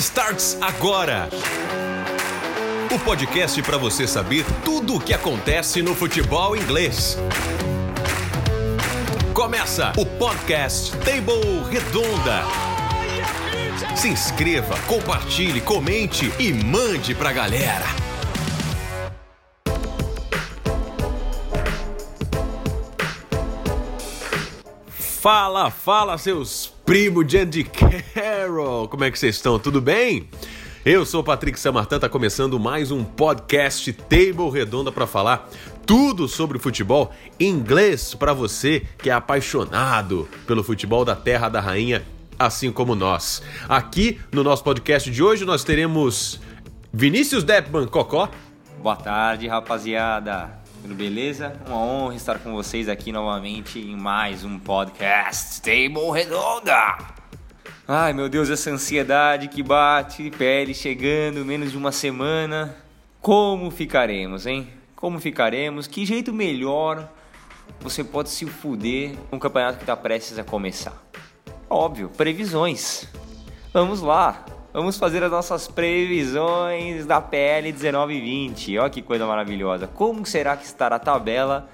starts agora. O podcast para você saber tudo o que acontece no futebol inglês. Começa o podcast Table Redonda. Se inscreva, compartilhe, comente e mande pra galera. Fala, fala, seus primos de Andy Carroll! Como é que vocês estão? Tudo bem? Eu sou o Patrick Samartan, tá começando mais um podcast Table Redonda para falar tudo sobre futebol em inglês para você que é apaixonado pelo futebol da Terra da Rainha, assim como nós. Aqui no nosso podcast de hoje nós teremos Vinícius Deppman Cocó. Boa tarde, rapaziada. Tudo beleza? Uma honra estar com vocês aqui novamente em mais um podcast Table Redonda. Ai meu Deus, essa ansiedade que bate, pele chegando, menos de uma semana. Como ficaremos, hein? Como ficaremos? Que jeito melhor você pode se fuder com um campeonato que está prestes a começar? Óbvio, previsões. Vamos lá, Vamos fazer as nossas previsões da PL 19 e 20. Olha que coisa maravilhosa. Como será que estará a tabela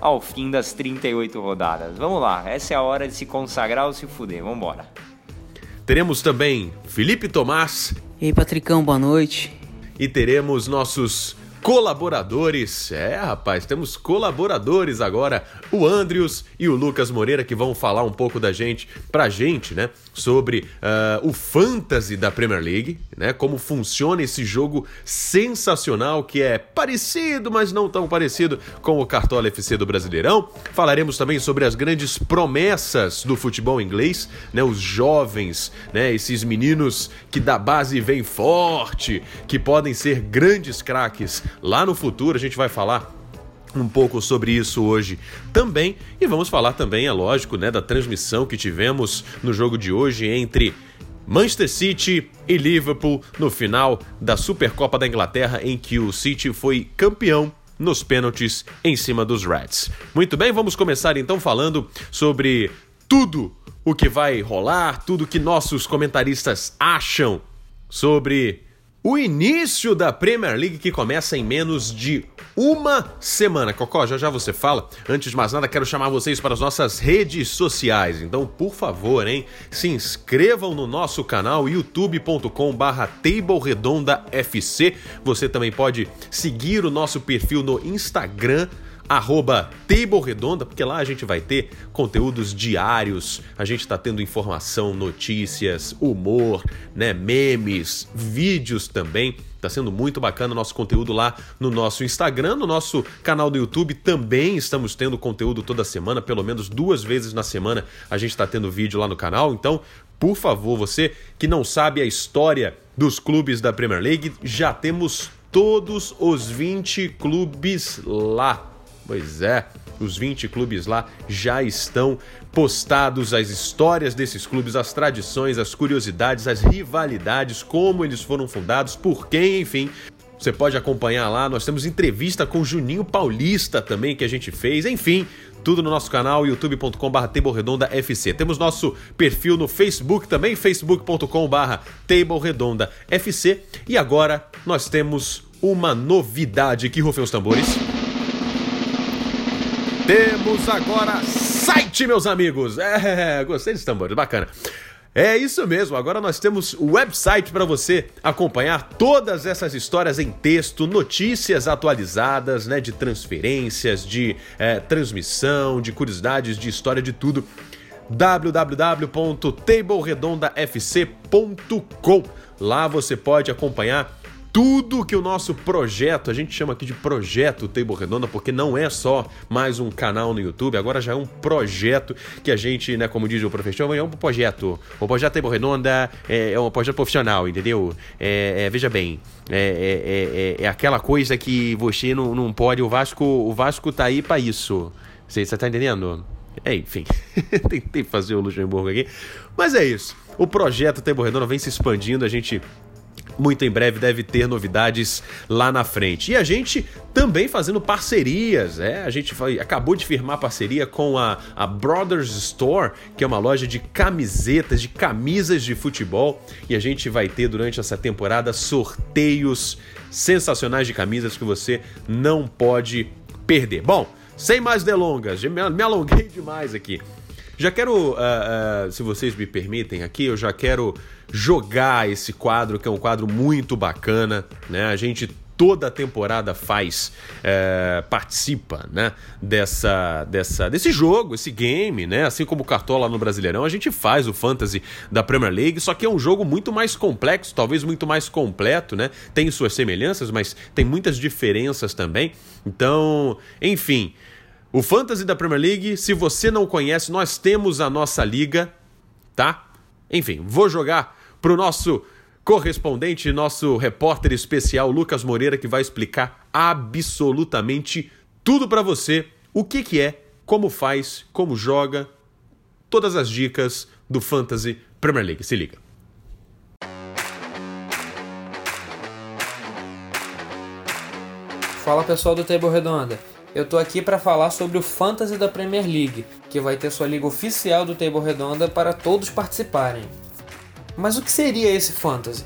ao fim das 38 rodadas? Vamos lá, essa é a hora de se consagrar ou se fuder. Vamos embora. Teremos também Felipe Tomás. E aí, Patricão, boa noite. E teremos nossos colaboradores. É, rapaz, temos colaboradores agora, o Andrius e o Lucas Moreira, que vão falar um pouco da gente, pra gente, né, sobre uh, o fantasy da Premier League, né, como funciona esse jogo sensacional que é parecido, mas não tão parecido com o Cartola FC do Brasileirão. Falaremos também sobre as grandes promessas do futebol inglês, né, os jovens, né, esses meninos que da base vêm forte, que podem ser grandes craques lá no futuro. A gente vai falar um pouco sobre isso hoje também e vamos falar também, é lógico, né, da transmissão que tivemos no jogo de hoje entre Manchester City e Liverpool no final da Supercopa da Inglaterra em que o City foi campeão nos pênaltis em cima dos Reds. Muito bem, vamos começar então falando sobre tudo o que vai rolar, tudo que nossos comentaristas acham sobre o início da Premier League que começa em menos de uma semana. Cocó, já já você fala. Antes de mais nada, quero chamar vocês para as nossas redes sociais. Então, por favor, hein, se inscrevam no nosso canal youtube.com/barra FC. Você também pode seguir o nosso perfil no Instagram arroba Table Redonda, porque lá a gente vai ter conteúdos diários, a gente está tendo informação, notícias, humor, né, memes, vídeos também. Tá sendo muito bacana o nosso conteúdo lá no nosso Instagram, no nosso canal do YouTube também estamos tendo conteúdo toda semana, pelo menos duas vezes na semana a gente está tendo vídeo lá no canal. Então, por favor, você que não sabe a história dos clubes da Premier League, já temos todos os 20 clubes lá. Pois é, os 20 clubes lá já estão postados as histórias desses clubes, as tradições, as curiosidades, as rivalidades, como eles foram fundados, por quem, enfim. Você pode acompanhar lá. Nós temos entrevista com Juninho Paulista também que a gente fez. Enfim, tudo no nosso canal youtube.com.br FC. Temos nosso perfil no Facebook também, facebook.com.br FC. E agora nós temos uma novidade. Que rufem os tambores. Temos agora site, meus amigos. É, gostei desse tambor, bacana. É isso mesmo, agora nós temos o website para você acompanhar todas essas histórias em texto, notícias atualizadas, né, de transferências, de é, transmissão, de curiosidades, de história, de tudo www.tableredondafc.com. Lá você pode acompanhar tudo que o nosso projeto, a gente chama aqui de projeto Table Redonda, porque não é só mais um canal no YouTube, agora já é um projeto que a gente, né, como diz o professor, é um projeto. O projeto Table Redonda é, é um projeto profissional, entendeu? É, é, veja bem, é, é, é, é, aquela coisa que você não, não pode, o Vasco, o Vasco tá aí para isso. Você, você tá entendendo? É, enfim, tentei fazer o Luxemburgo aqui, mas é isso. O projeto Table Redonda vem se expandindo, a gente muito em breve deve ter novidades lá na frente. E a gente também fazendo parcerias, é? A gente foi, acabou de firmar parceria com a, a Brothers Store, que é uma loja de camisetas, de camisas de futebol. E a gente vai ter durante essa temporada sorteios sensacionais de camisas que você não pode perder. Bom, sem mais delongas, me alonguei demais aqui. Já quero, uh, uh, se vocês me permitem aqui, eu já quero jogar esse quadro, que é um quadro muito bacana, né? A gente toda temporada faz, é, participa, né, dessa, dessa, desse jogo, esse game, né, assim como o Cartola no Brasileirão, a gente faz o Fantasy da Premier League, só que é um jogo muito mais complexo, talvez muito mais completo, né, tem suas semelhanças, mas tem muitas diferenças também, então, enfim, o Fantasy da Premier League, se você não conhece, nós temos a nossa liga, tá? Enfim, vou jogar pro nosso correspondente, nosso repórter especial Lucas Moreira, que vai explicar absolutamente tudo para você, o que que é, como faz, como joga, todas as dicas do Fantasy Premier League. Se liga. Fala pessoal do Table Redonda. Eu tô aqui para falar sobre o Fantasy da Premier League, que vai ter sua liga oficial do Table Redonda para todos participarem. Mas o que seria esse Fantasy?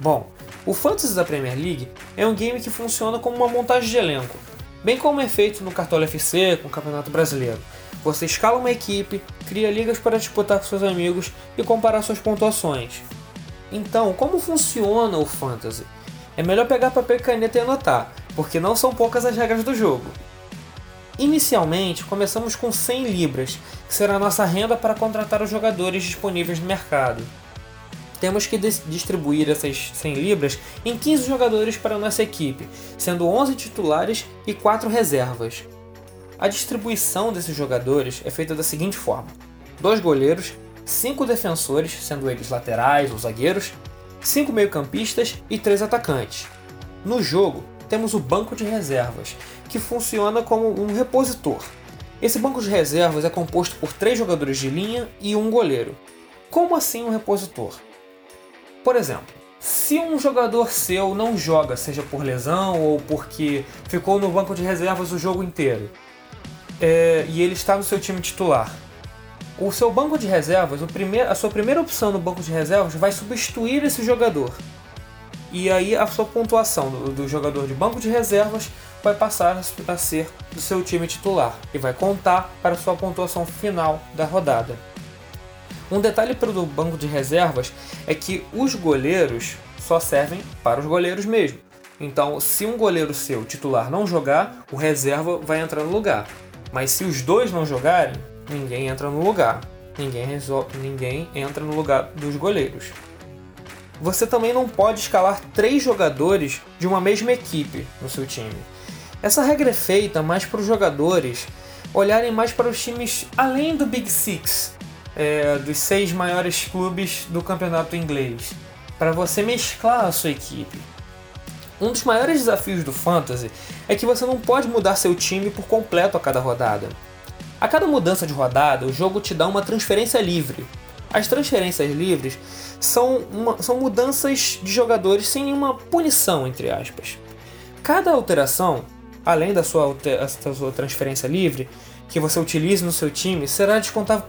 Bom, o Fantasy da Premier League é um game que funciona como uma montagem de elenco, bem como é feito no Cartola FC com o Campeonato Brasileiro. Você escala uma equipe, cria ligas para disputar com seus amigos e comparar suas pontuações. Então, como funciona o Fantasy? É melhor pegar papel e caneta e anotar, porque não são poucas as regras do jogo. Inicialmente, começamos com 100 libras, que será a nossa renda para contratar os jogadores disponíveis no mercado. Temos que distribuir essas 100 libras em 15 jogadores para nossa equipe, sendo 11 titulares e 4 reservas. A distribuição desses jogadores é feita da seguinte forma: dois goleiros, 5 defensores, sendo eles laterais ou zagueiros, 5 meio-campistas e 3 atacantes. No jogo, temos o banco de reservas, que funciona como um repositor. Esse banco de reservas é composto por três jogadores de linha e um goleiro. Como assim um repositor? Por exemplo, se um jogador seu não joga, seja por lesão ou porque ficou no banco de reservas o jogo inteiro, é, e ele está no seu time titular, o seu banco de reservas, a sua primeira opção no banco de reservas vai substituir esse jogador. E aí a sua pontuação do, do jogador de banco de reservas vai passar a ser do seu time titular e vai contar para a sua pontuação final da rodada. Um detalhe para o banco de reservas é que os goleiros só servem para os goleiros mesmo. Então, se um goleiro seu titular não jogar, o reserva vai entrar no lugar. Mas se os dois não jogarem, ninguém entra no lugar. Ninguém, ninguém entra no lugar dos goleiros. Você também não pode escalar três jogadores de uma mesma equipe no seu time. Essa regra é feita mais para os jogadores olharem mais para os times além do Big Six, é, dos seis maiores clubes do campeonato inglês, para você mesclar a sua equipe. Um dos maiores desafios do Fantasy é que você não pode mudar seu time por completo a cada rodada. A cada mudança de rodada, o jogo te dá uma transferência livre. As transferências livres são, uma, são mudanças de jogadores sem nenhuma punição, entre aspas. Cada alteração além da sua, da sua transferência livre, que você utilize no seu time, será descontado,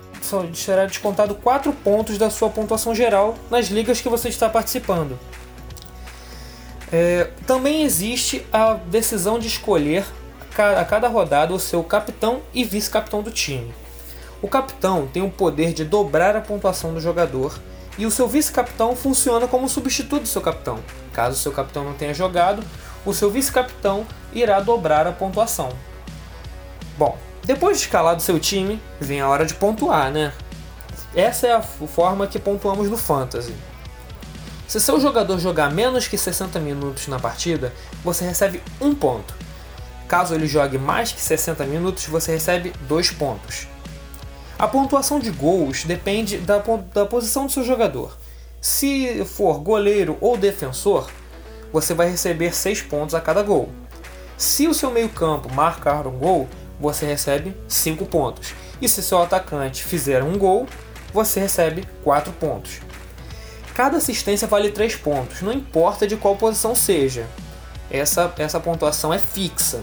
será descontado 4 pontos da sua pontuação geral nas ligas que você está participando. É, também existe a decisão de escolher a cada rodada o seu capitão e vice-capitão do time. O capitão tem o poder de dobrar a pontuação do jogador e o seu vice-capitão funciona como substituto do seu capitão. Caso o seu capitão não tenha jogado, o seu vice-capitão irá dobrar a pontuação. Bom, depois de escalado seu time, vem a hora de pontuar, né? Essa é a forma que pontuamos no Fantasy. Se seu jogador jogar menos que 60 minutos na partida, você recebe um ponto. Caso ele jogue mais que 60 minutos, você recebe dois pontos. A pontuação de gols depende da, da posição do seu jogador. Se for goleiro ou defensor, você vai receber 6 pontos a cada gol. Se o seu meio-campo marcar um gol, você recebe 5 pontos. E se seu atacante fizer um gol, você recebe 4 pontos. cada assistência vale 3 pontos, não importa de qual posição seja. Essa, essa pontuação é fixa.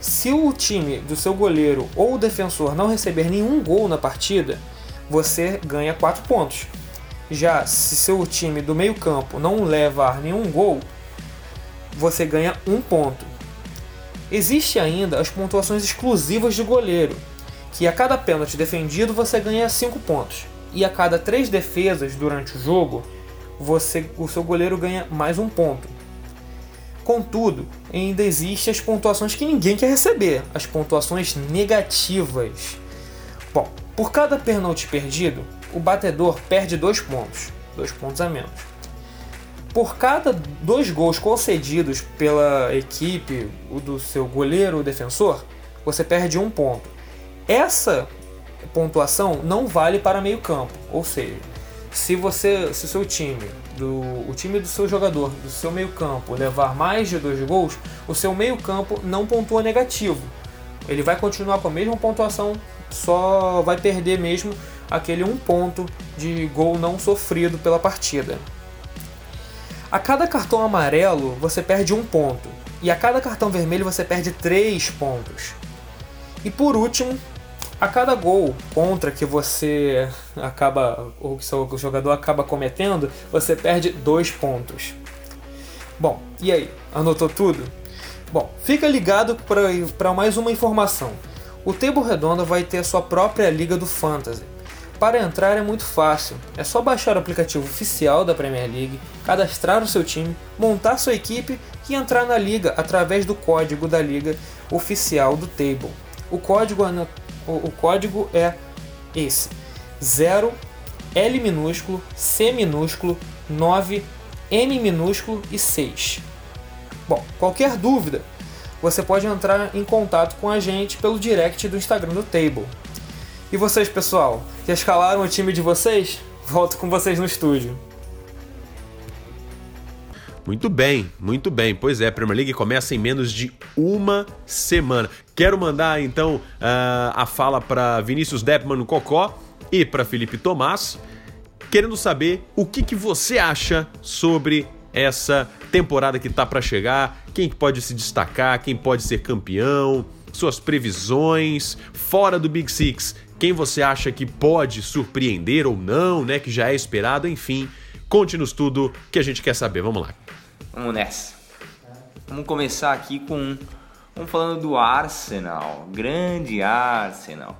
Se o time do seu goleiro ou defensor não receber nenhum gol na partida, você ganha 4 pontos. Já se seu time do meio-campo não levar nenhum gol, você ganha 1 ponto. Existe ainda as pontuações exclusivas de goleiro, que a cada pênalti defendido você ganha 5 pontos. E a cada 3 defesas durante o jogo, você, o seu goleiro ganha mais um ponto. Contudo, ainda existem as pontuações que ninguém quer receber, as pontuações negativas. Bom, por cada pênalti perdido, o batedor perde 2 pontos, 2 pontos a menos. Por cada dois gols concedidos pela equipe, o do seu goleiro ou defensor, você perde um ponto. Essa pontuação não vale para meio campo, ou seja, se você, se o seu time, do, o time do seu jogador, do seu meio campo levar mais de dois gols, o seu meio campo não pontua negativo. Ele vai continuar com a mesma pontuação, só vai perder mesmo aquele um ponto de gol não sofrido pela partida. A cada cartão amarelo você perde um ponto, e a cada cartão vermelho você perde três pontos. E por último, a cada gol contra que você acaba, ou que seu jogador acaba cometendo, você perde dois pontos. Bom, e aí? Anotou tudo? Bom, fica ligado para mais uma informação. O Table Redonda vai ter a sua própria liga do Fantasy. Para entrar é muito fácil, é só baixar o aplicativo oficial da Premier League, cadastrar o seu time, montar sua equipe e entrar na liga através do código da liga oficial do Table. O código, o código é esse: 0 L minúsculo, C minúsculo, 9 M minúsculo e 6. Bom, qualquer dúvida, você pode entrar em contato com a gente pelo direct do Instagram do Table. E vocês, pessoal, que escalaram o time de vocês? Volto com vocês no estúdio. Muito bem, muito bem. Pois é, a Premier League começa em menos de uma semana. Quero mandar então uh, a fala para Vinícius Deppman Cocó e para Felipe Tomás, querendo saber o que, que você acha sobre essa temporada que está para chegar, quem pode se destacar, quem pode ser campeão, suas previsões fora do Big Six quem você acha que pode surpreender ou não, né? Que já é esperado, enfim. Conte-nos tudo que a gente quer saber. Vamos lá. Vamos nessa. Vamos começar aqui com. Vamos falando do Arsenal. Grande Arsenal.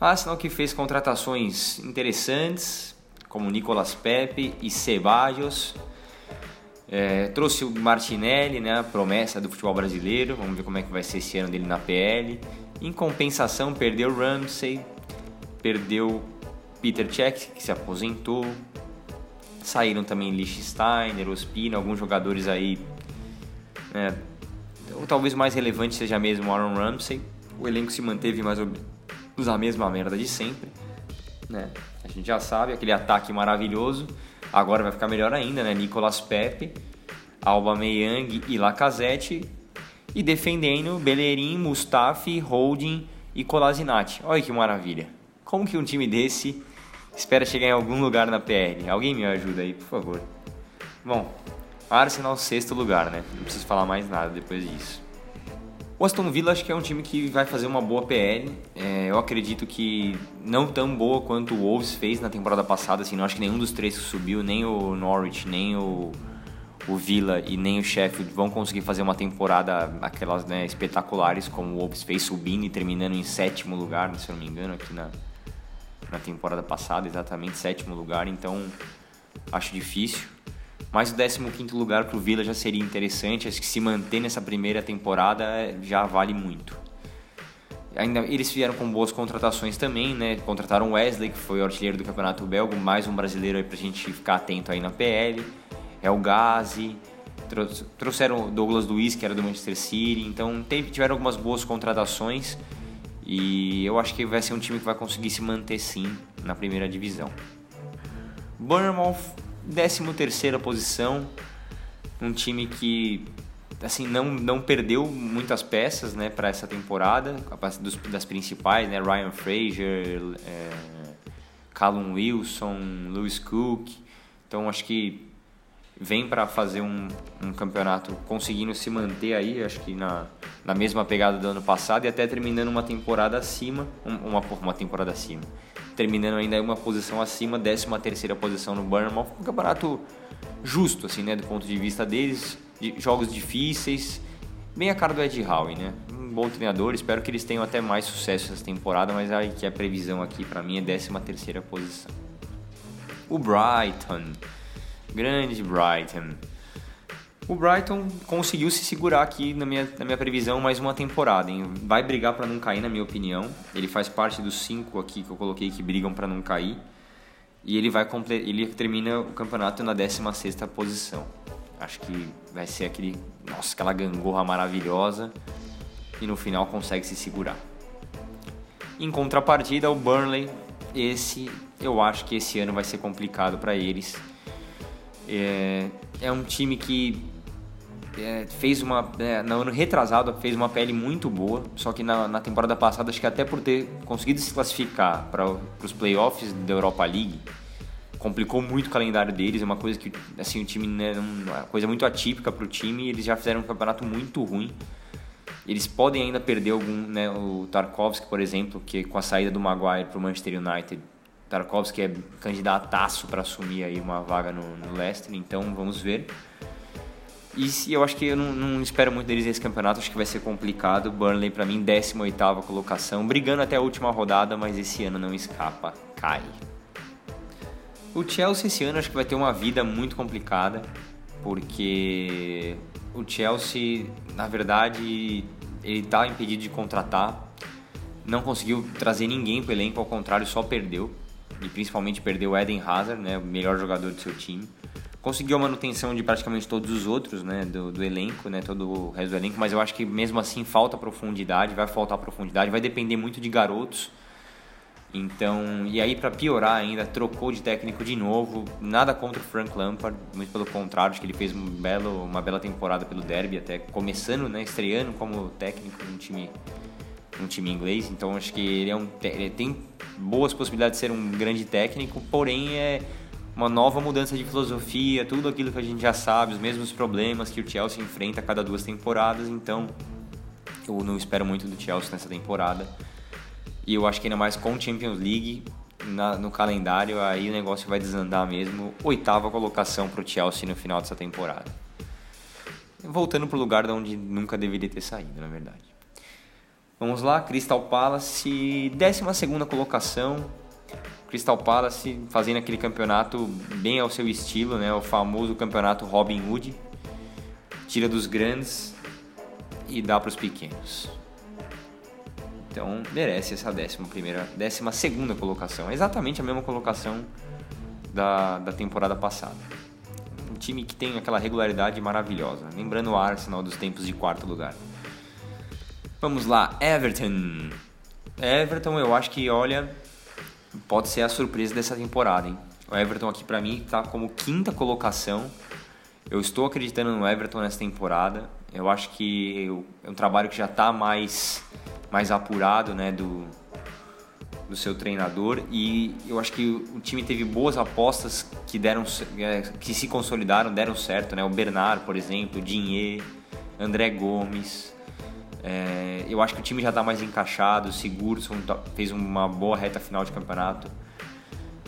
Arsenal que fez contratações interessantes, como Nicolas Pepe e Ceballos. É, trouxe o Martinelli, né, promessa do futebol brasileiro. Vamos ver como é que vai ser esse ano dele na PL. Em compensação, perdeu Ramsey, perdeu Peter Cech, que se aposentou. Saíram também Lichtensteiner, Ospina, alguns jogadores aí. Né, ou talvez mais relevante seja mesmo Aaron Ramsey. O elenco se manteve mais ou menos a mesma merda de sempre. Né? A gente já sabe, aquele ataque maravilhoso. Agora vai ficar melhor ainda, né? Nicolas Pepe, Alba Meyang e Lacazette e defendendo Bellerin, Mustafi, Holding e Kolasinac. Olha que maravilha. Como que um time desse espera chegar em algum lugar na PL? Alguém me ajuda aí, por favor. Bom, Arsenal sexto lugar, né? Não preciso falar mais nada depois disso. O Aston Villa acho que é um time que vai fazer uma boa PL. É, eu acredito que não tão boa quanto o Wolves fez na temporada passada. Assim, não acho que nenhum dos três que subiu, nem o Norwich, nem o o Villa e nem o Sheffield vão conseguir fazer uma temporada aquelas né, espetaculares como o Wolves fez subindo e terminando em sétimo lugar, se eu não me engano, aqui na, na temporada passada, exatamente sétimo lugar, então acho difícil. Mas o 15 lugar para o Villa já seria interessante, acho que se manter nessa primeira temporada já vale muito. Ainda eles vieram com boas contratações também, né? Contrataram Wesley, que foi o artilheiro do Campeonato Belga, mais um brasileiro aí pra gente ficar atento aí na PL é o Gazi, trouxeram Douglas Luiz, que era do Manchester City, então teve, tiveram algumas boas contratações e eu acho que vai ser um time que vai conseguir se manter sim na primeira divisão. Bournemouth, 13 terceira posição, um time que assim não, não perdeu muitas peças né, para essa temporada, das principais, né, Ryan Fraser, é, Callum Wilson, Lewis Cook. Então acho que vem para fazer um, um, campeonato conseguindo se manter aí, acho que na, na mesma pegada do ano passado e até terminando uma temporada acima, uma, uma temporada acima, terminando ainda uma posição acima, 13 terceira posição no Bournemouth, um campeonato justo, assim, né, do ponto de vista deles, de jogos difíceis, bem a cara do Ed Howe, né, um bom treinador, espero que eles tenham até mais sucesso essa temporada, mas aí que a previsão aqui para mim é 13 terceira posição. O Brighton Grande Brighton. O Brighton conseguiu se segurar aqui na minha, na minha previsão mais uma temporada. Hein? Vai brigar para não cair, na minha opinião. Ele faz parte dos cinco aqui que eu coloquei que brigam para não cair. E ele vai ele termina o campeonato na 16 posição. Acho que vai ser aquele, nossa, aquela gangorra maravilhosa e no final consegue se segurar. Em contrapartida, o Burnley, esse eu acho que esse ano vai ser complicado para eles é, é um time que é, fez uma. É, no ano retrasado fez uma pele muito boa, só que na, na temporada passada, acho que até por ter conseguido se classificar para os playoffs da Europa League, complicou muito o calendário deles. É uma coisa que, assim, o time, né, uma coisa muito atípica para o time. Eles já fizeram um campeonato muito ruim. Eles podem ainda perder algum, né, o Tarkovsky, por exemplo, que com a saída do Maguire para o Manchester United Tarkovsky é candidataço para assumir aí uma vaga no, no Leicester, então vamos ver. E eu acho que eu não, não, espero muito deles nesse campeonato, acho que vai ser complicado. Burnley, para mim, 18 colocação, brigando até a última rodada, mas esse ano não escapa, cai. O Chelsea esse ano acho que vai ter uma vida muito complicada, porque o Chelsea, na verdade, ele está impedido de contratar, não conseguiu trazer ninguém para o elenco, ao contrário, só perdeu e principalmente perdeu o Eden Hazard, né, o melhor jogador do seu time. Conseguiu a manutenção de praticamente todos os outros, né, do, do elenco, né, todo o resto do elenco, mas eu acho que mesmo assim falta profundidade, vai faltar profundidade, vai depender muito de garotos. Então, e aí para piorar ainda, trocou de técnico de novo. Nada contra o Frank Lampard, muito pelo contrário, acho que ele fez um belo, uma bela temporada pelo Derby, até começando, né, estreando como técnico no time um time inglês, então acho que ele, é um, ele tem boas possibilidades de ser um grande técnico, porém é uma nova mudança de filosofia, tudo aquilo que a gente já sabe, os mesmos problemas que o Chelsea enfrenta a cada duas temporadas, então eu não espero muito do Chelsea nessa temporada. E eu acho que ainda mais com Champions League na, no calendário, aí o negócio vai desandar mesmo. Oitava colocação para o Chelsea no final dessa temporada. Voltando para o lugar de onde nunca deveria ter saído, na verdade. Vamos lá, Crystal Palace, 12 colocação. Crystal Palace fazendo aquele campeonato bem ao seu estilo, né? o famoso campeonato Robin Hood. Tira dos grandes e dá para os pequenos. Então merece essa 11 primeira, 12 segunda colocação, é exatamente a mesma colocação da, da temporada passada. Um time que tem aquela regularidade maravilhosa, lembrando o Arsenal dos tempos de quarto lugar. Vamos lá, Everton. Everton, eu acho que, olha, pode ser a surpresa dessa temporada, hein? O Everton aqui para mim tá como quinta colocação. Eu estou acreditando no Everton nessa temporada. Eu acho que é um trabalho que já está mais, mais apurado, né, do, do seu treinador e eu acho que o time teve boas apostas que deram é, que se consolidaram, deram certo, né? O Bernard, por exemplo, o Dinhe, André Gomes, é, eu acho que o time já está mais encaixado, seguro, fez uma boa reta final de campeonato.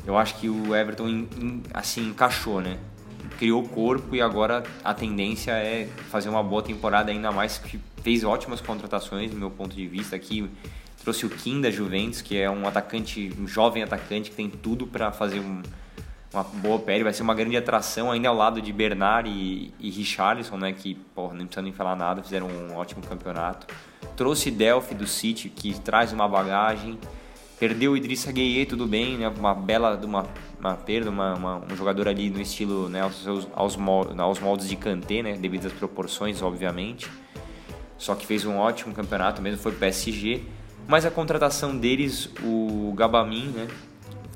Eu acho que o Everton assim encaixou, né? Criou corpo e agora a tendência é fazer uma boa temporada ainda mais que fez ótimas contratações do meu ponto de vista aqui. Trouxe o Kim da Juventus, que é um atacante, um jovem atacante que tem tudo para fazer um, uma boa pele, vai ser uma grande atração ainda ao lado de Bernard e, e Richarlison, né, que, porra, não precisa nem falar nada, fizeram um ótimo campeonato. Trouxe Delphi do City, que traz uma bagagem. Perdeu o Idrissa Gueye, tudo bem, né, uma bela uma, uma perda, uma, uma, um jogador ali no estilo, né, aos, aos, aos moldes de Kanté, né, devido às proporções, obviamente. Só que fez um ótimo campeonato mesmo, foi PSG. Mas a contratação deles, o Gabamin, né,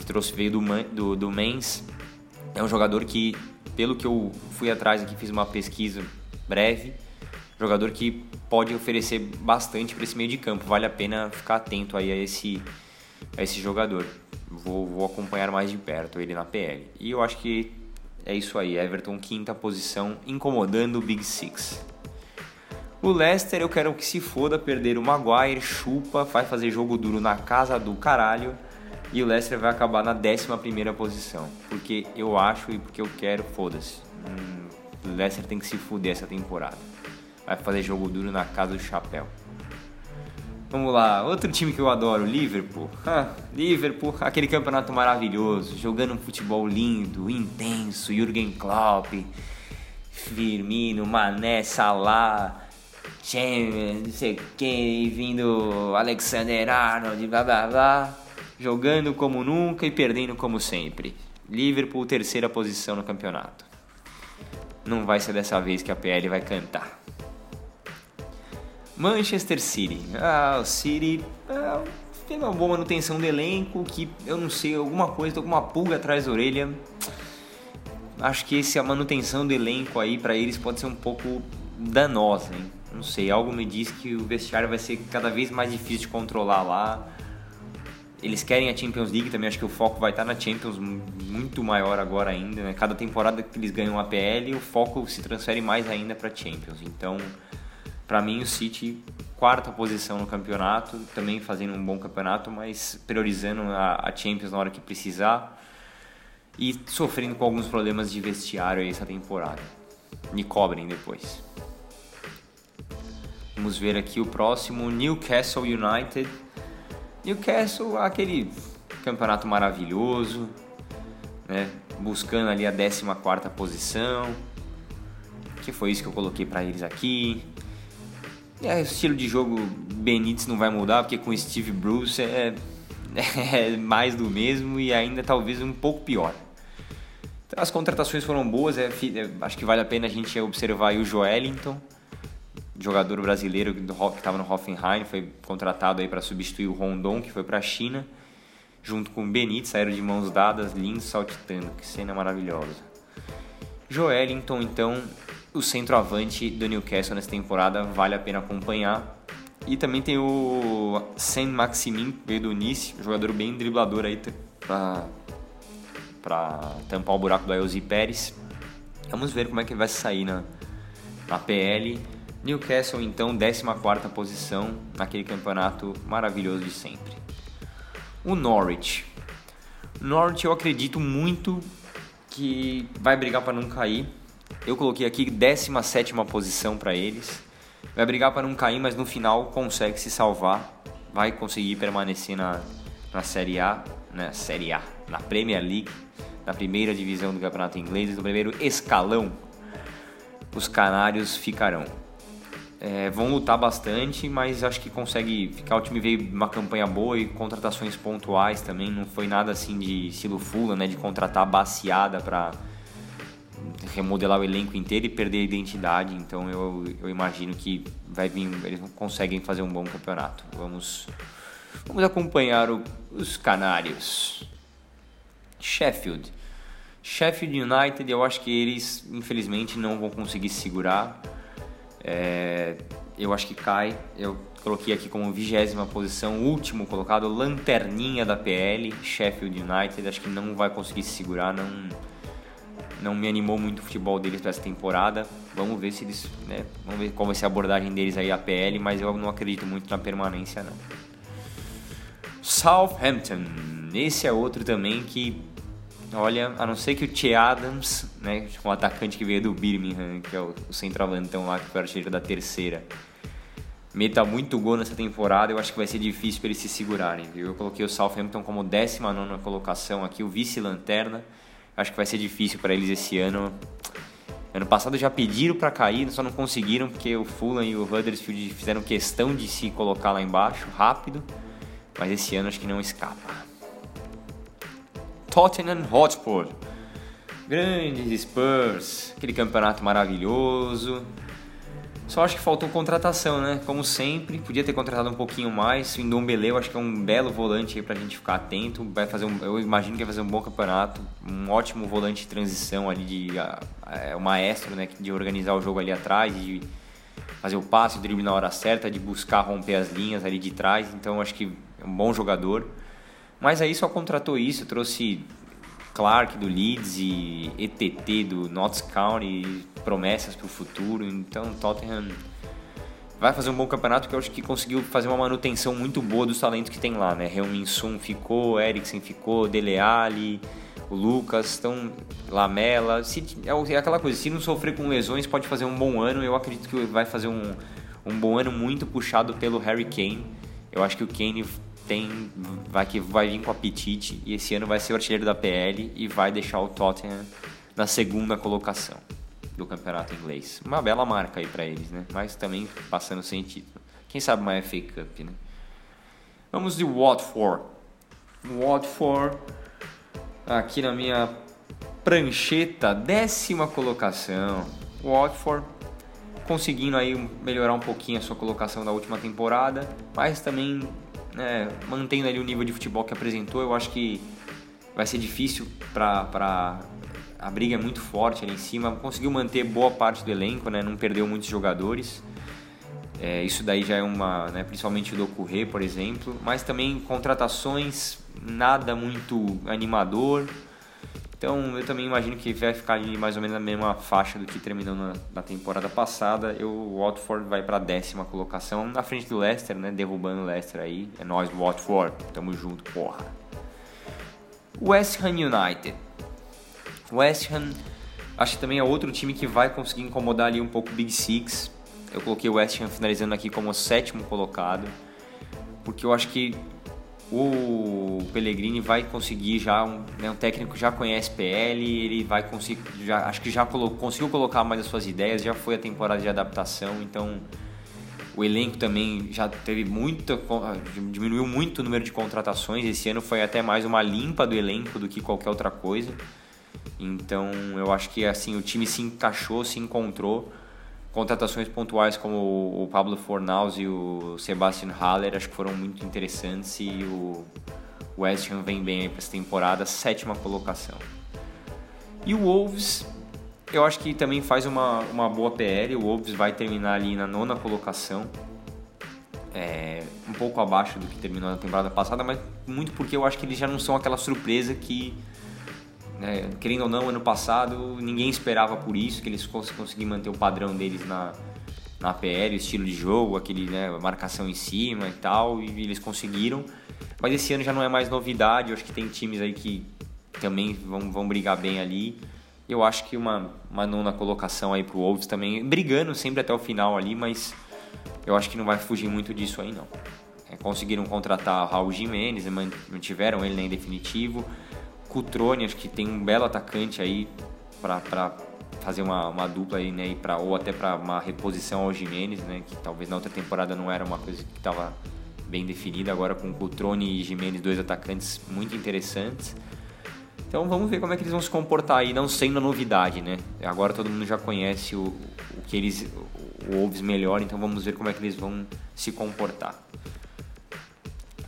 que trouxe veio do, do, do Mens. É um jogador que, pelo que eu fui atrás aqui, fiz uma pesquisa breve, jogador que pode oferecer bastante para esse meio de campo. Vale a pena ficar atento aí a esse, a esse jogador. vou, vou acompanhar mais de perto ele na PL. E eu acho que é isso aí, Everton quinta posição, incomodando o Big Six. O Leicester eu quero que se foda perder o Maguire, chupa, vai fazer jogo duro na casa do caralho e o Leicester vai acabar na 11 posição. Porque eu acho e porque eu quero, foda-se. Hum, o Leicester tem que se fuder essa temporada. Vai fazer jogo duro na casa do chapéu. Vamos lá, outro time que eu adoro, Liverpool. Ah, Liverpool, aquele campeonato maravilhoso, jogando um futebol lindo, intenso, Jürgen Klopp, Firmino, Mané, Salah, Champions, não sei quem, vindo Alexander Arnold, blá blá blá, jogando como nunca e perdendo como sempre. Liverpool, terceira posição no campeonato. Não vai ser dessa vez que a PL vai cantar. Manchester City. Ah, o City ah, tem uma boa manutenção do elenco, que eu não sei, alguma coisa, tô com uma pulga atrás da orelha. Acho que essa manutenção do elenco aí para eles pode ser um pouco danosa, hein? Não sei, algo me diz que o vestiário vai ser cada vez mais difícil de controlar lá. Eles querem a Champions League também, acho que o foco vai estar na Champions muito maior agora ainda. Né? Cada temporada que eles ganham a PL, o foco se transfere mais ainda para Champions. Então, para mim, o City, quarta posição no campeonato, também fazendo um bom campeonato, mas priorizando a, Champions na hora que precisar e sofrendo com alguns problemas de vestiário essa temporada. Me cobrem depois. Vamos ver aqui o próximo, Newcastle United. Newcastle, aquele campeonato maravilhoso, né? buscando ali a 14 posição, que foi isso que eu coloquei para eles aqui. É, o estilo de jogo Benítez não vai mudar, porque com Steve Bruce é, é mais do mesmo e ainda talvez um pouco pior. Então, as contratações foram boas, é, é, acho que vale a pena a gente observar o Joelinton, jogador brasileiro que estava no Hoffenheim, foi contratado aí para substituir o Rondon, que foi para a China, junto com o Benítez, saíram de mãos dadas, lindo, saltitando, que cena maravilhosa. Joelinton, então, o centroavante do Newcastle nessa temporada vale a pena acompanhar. E também tem o Saint Maximin, veio do Nice, jogador bem driblador aí pra tampar o buraco do Ayosi Pérez. Vamos ver como é que vai sair na, na PL. Newcastle, então, 14 posição naquele campeonato maravilhoso de sempre. O Norwich. Norwich eu acredito muito que vai brigar para não cair eu coloquei aqui 17 posição para eles. Vai brigar para não cair, mas no final consegue se salvar. Vai conseguir permanecer na, na Série A, na Série A, na Premier League, na primeira divisão do Campeonato Inglês, no primeiro escalão. Os Canários ficarão. É, vão lutar bastante, mas acho que consegue ficar. O time veio uma campanha boa e contratações pontuais também. Não foi nada assim de estilo Fula, né? De contratar baseada para remodelar o elenco inteiro e perder a identidade. Então eu, eu imagino que vai vir, eles conseguem fazer um bom campeonato. Vamos, vamos acompanhar o, os Canários. Sheffield. Sheffield United, eu acho que eles infelizmente não vão conseguir segurar. É, eu acho que cai. Eu coloquei aqui como vigésima posição, último colocado, lanterninha da PL, Sheffield United. Acho que não vai conseguir se segurar, não não me animou muito o futebol deles para essa temporada. Vamos ver se eles, né, vamos ver qual vai ser a abordagem deles aí a PL, mas eu não acredito muito na permanência não. Southampton, esse é outro também que olha, a não ser que o Che Adams, né, o atacante que veio do Birmingham, que é o, o centroavantão lá que foi artilheiro da terceira, meta muito gol nessa temporada, eu acho que vai ser difícil para eles se segurarem. Viu? Eu coloquei o Southampton como 19 colocação aqui, o vice-lanterna. Acho que vai ser difícil para eles esse ano. Ano passado já pediram para cair, só não conseguiram porque o Fulham e o Huddersfield fizeram questão de se colocar lá embaixo rápido. Mas esse ano acho que não escapa. Tottenham Hotspur. Grandes Spurs, aquele campeonato maravilhoso. Só acho que faltou contratação, né? Como sempre, podia ter contratado um pouquinho mais. O Indombele eu acho que é um belo volante aí pra gente ficar atento. Vai fazer um, eu imagino que vai fazer um bom campeonato. Um ótimo volante de transição ali, de é, o maestro, né? De organizar o jogo ali atrás, de fazer o passe, o drible na hora certa, de buscar romper as linhas ali de trás. Então acho que é um bom jogador. Mas aí só contratou isso, trouxe Clark do Leeds e ETT do Notts County, promessas para o futuro. Então Tottenham vai fazer um bom campeonato porque eu acho que conseguiu fazer uma manutenção muito boa dos talentos que tem lá, né? Heung-min Sun ficou, Eriksen ficou, Dele Alli, o Lucas, então Lamela, se, é, é aquela coisa, se não sofrer com lesões pode fazer um bom ano, eu acredito que vai fazer um, um bom ano muito puxado pelo Harry Kane. Eu acho que o Kane tem vai que vai vir com apetite e esse ano vai ser o artilheiro da PL e vai deixar o Tottenham na segunda colocação do campeonato inglês. Uma bela marca aí para eles, né? Mas também passando sem título. Quem sabe uma FA Cup, né? Vamos de Watford. Watford aqui na minha prancheta, décima colocação. Watford conseguindo aí melhorar um pouquinho a sua colocação da última temporada, mas também né, mantendo ali o nível de futebol que apresentou. Eu acho que vai ser difícil para a briga é muito forte ali em cima. Conseguiu manter boa parte do elenco, né? Não perdeu muitos jogadores. É, isso daí já é uma, né, principalmente o Docurê, por exemplo, mas também contratações nada muito animador. Então eu também imagino que vai ficar ali mais ou menos na mesma faixa do que terminou na, na temporada passada. Eu, o Watford vai para a décima colocação, na frente do Leicester, né? Derrubando o Leicester aí. É nós, Watford. Tamo junto, porra. West Ham United. West Ham, acho que também é outro time que vai conseguir incomodar ali um pouco o Big Six. Eu coloquei o West Ham finalizando aqui como sétimo colocado, porque eu acho que o Pellegrini vai conseguir já um, né, um técnico já conhece PL, ele vai conseguir, já, acho que já colocou, conseguiu colocar mais as suas ideias, já foi a temporada de adaptação, então o elenco também já teve muita diminuiu muito o número de contratações, esse ano foi até mais uma limpa do elenco do que qualquer outra coisa. Então eu acho que assim o time se encaixou, se encontrou. Contratações pontuais como o Pablo Fornaus e o Sebastian Haller acho que foram muito interessantes e o West Ham vem bem para essa temporada, sétima colocação. E o Wolves, eu acho que também faz uma, uma boa PL. O Wolves vai terminar ali na nona colocação, é, um pouco abaixo do que terminou na temporada passada, mas muito porque eu acho que eles já não são aquela surpresa que né? Querendo ou não, ano passado ninguém esperava por isso, que eles conseguiam manter o padrão deles na, na PL, o estilo de jogo, aquele né, marcação em cima e tal, e eles conseguiram. Mas esse ano já não é mais novidade, eu acho que tem times aí que também vão, vão brigar bem ali. Eu acho que uma, uma nona colocação aí pro Wolves também, brigando sempre até o final ali, mas eu acho que não vai fugir muito disso aí não. É, conseguiram contratar Raul Jimenez, mantiveram ele em definitivo. Cutrone, acho que tem um belo atacante aí para fazer uma, uma, dupla aí, né? E pra, ou até para uma reposição ao Jimenez, né? Que talvez na outra temporada não era uma coisa que estava bem definida. Agora com Cutrone e Jimenez, dois atacantes muito interessantes. Então vamos ver como é que eles vão se comportar aí, não sendo novidade, né? Agora todo mundo já conhece o, o que eles, o Wolves melhor, então vamos ver como é que eles vão se comportar.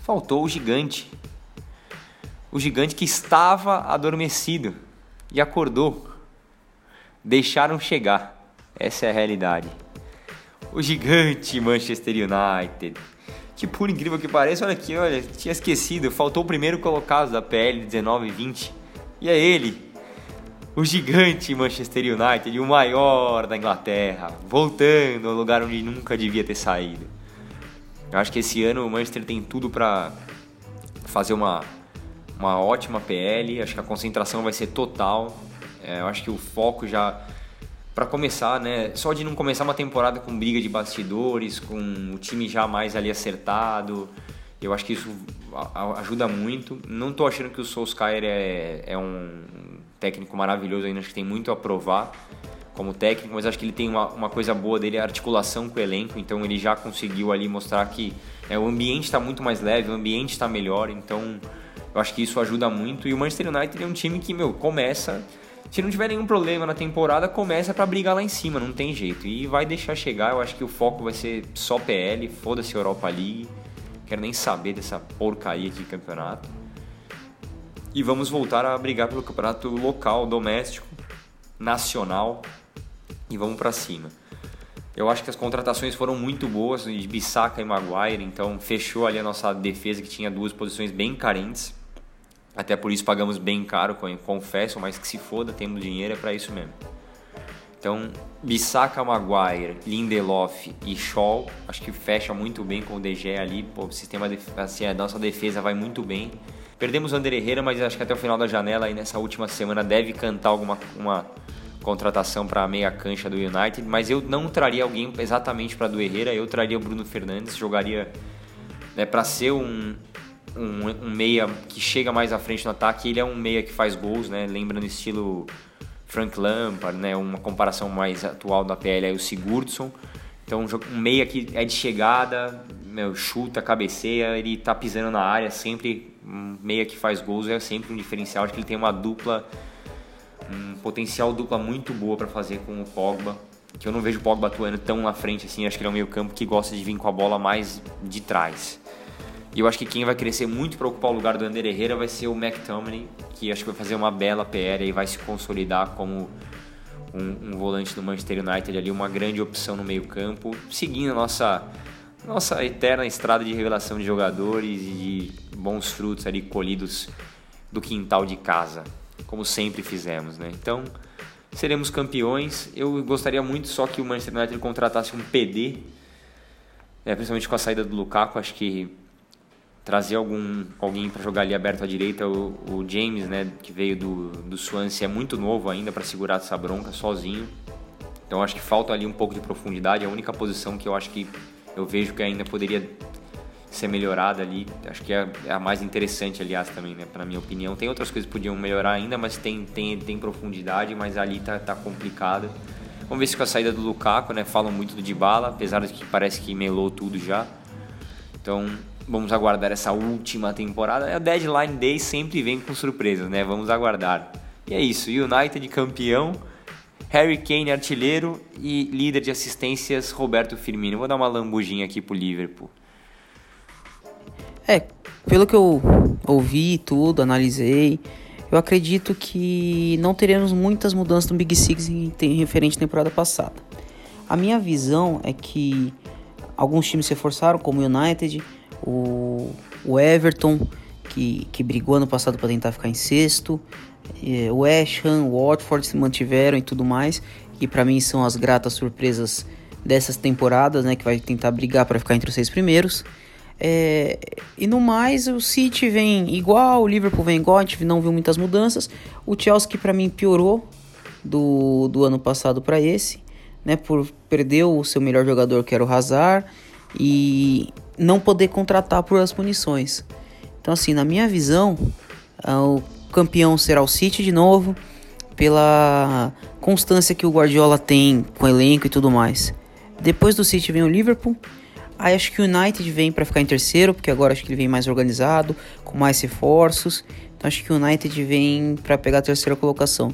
Faltou o gigante, o gigante que estava adormecido e acordou. Deixaram chegar. Essa é a realidade. O gigante Manchester United. Que por incrível que pareça, olha aqui, olha, tinha esquecido, faltou o primeiro colocado da PL 19 e 20. E é ele, o gigante Manchester United, o maior da Inglaterra, voltando ao lugar onde nunca devia ter saído. Eu acho que esse ano o Manchester tem tudo para fazer uma uma ótima PL, acho que a concentração vai ser total. É, eu acho que o foco já para começar, né? Só de não começar uma temporada com briga de bastidores, com o time já mais ali acertado, eu acho que isso ajuda muito. Não estou achando que o Solskjaer é, é um técnico maravilhoso ainda, acho que tem muito a provar como técnico, mas acho que ele tem uma, uma coisa boa dele, a articulação com o elenco, então ele já conseguiu ali mostrar que é, o ambiente está muito mais leve, o ambiente está melhor, então eu acho que isso ajuda muito. E o Manchester United é um time que, meu, começa. Se não tiver nenhum problema na temporada, começa para brigar lá em cima, não tem jeito. E vai deixar chegar, eu acho que o foco vai ser só PL, foda-se Europa League. Quero nem saber dessa porcaria de campeonato. E vamos voltar a brigar pelo campeonato local, doméstico, nacional. E vamos para cima. Eu acho que as contratações foram muito boas de Bissaka e Maguire, então fechou ali a nossa defesa que tinha duas posições bem carentes. Até por isso pagamos bem caro, confesso, mas que se foda, temos dinheiro, é para isso mesmo. Então, Bissaka, Maguire, Lindelof e Shaw, acho que fecha muito bem com o DG ali. Pô, o sistema, assim, a nossa defesa vai muito bem. Perdemos o André Herrera, mas acho que até o final da janela, aí nessa última semana, deve cantar alguma uma contratação para a meia cancha do United. Mas eu não traria alguém exatamente para do Herrera, eu traria o Bruno Fernandes, jogaria né, para ser um, um, um, meia que chega mais à frente no ataque. Ele é um meia que faz gols, né? Lembra no estilo Frank Lampard, né? Uma comparação mais atual da PL é o Sigurdsson. Então um meia que é de chegada, meu, chuta, cabeceia, ele tá pisando na área sempre. Um meia que faz gols é sempre um diferencial. Acho que ele tem uma dupla, um potencial dupla muito boa para fazer com o Pogba. Que eu não vejo o Pogba atuando tão na frente assim. Acho que ele é um meio campo que gosta de vir com a bola mais de trás. E eu acho que quem vai crescer muito para ocupar o lugar do Ander Herrera vai ser o McTominay, que acho que vai fazer uma bela PR e vai se consolidar como um, um, volante do Manchester United ali, uma grande opção no meio campo, seguindo a nossa, nossa eterna estrada de revelação de jogadores e de bons frutos ali colhidos do quintal de casa, como sempre fizemos, né? Então, seremos campeões. Eu gostaria muito só que o Manchester United contratasse um PD, né? principalmente com a saída do Lukaku, acho que trazer algum alguém para jogar ali aberto à direita, o, o, James, né, que veio do, do Swansea, é muito novo ainda para segurar essa bronca sozinho. Então acho que falta ali um pouco de profundidade, é a única posição que eu acho que eu vejo que ainda poderia ser melhorada ali. Acho que é, é a mais interessante, aliás, também, né, para minha opinião. Tem outras coisas que podiam melhorar ainda, mas tem tem, tem profundidade, mas ali tá, tá complicado. Vamos ver se com a saída do Lukaku, né, falam muito do Dybala, apesar de que parece que melou tudo já. Então, Vamos aguardar essa última temporada. A Deadline Day sempre vem com surpresas, né? Vamos aguardar. E é isso. United campeão. Harry Kane artilheiro e líder de assistências Roberto Firmino. Vou dar uma lambujinha aqui pro Liverpool. É, pelo que eu ouvi tudo, analisei, eu acredito que não teremos muitas mudanças no Big Six em, em referente à temporada passada. A minha visão é que alguns times se reforçaram, como o United, o, o Everton, que, que brigou ano passado para tentar ficar em sexto, é, o West Ham, o Watford se mantiveram e tudo mais, que para mim são as gratas surpresas dessas temporadas, né, que vai tentar brigar para ficar entre os seis primeiros. É, e no mais, o City vem igual, o Liverpool vem igual, a gente não viu muitas mudanças. O Chelsea que para mim piorou do, do ano passado para esse, né, por perder o seu melhor jogador que era o Hazard e não poder contratar por as punições. Então, assim, na minha visão, ah, o campeão será o City de novo, pela constância que o Guardiola tem com o elenco e tudo mais. Depois do City vem o Liverpool. Aí acho que o United vem para ficar em terceiro, porque agora acho que ele vem mais organizado, com mais reforços. Então acho que o United vem para pegar a terceira colocação.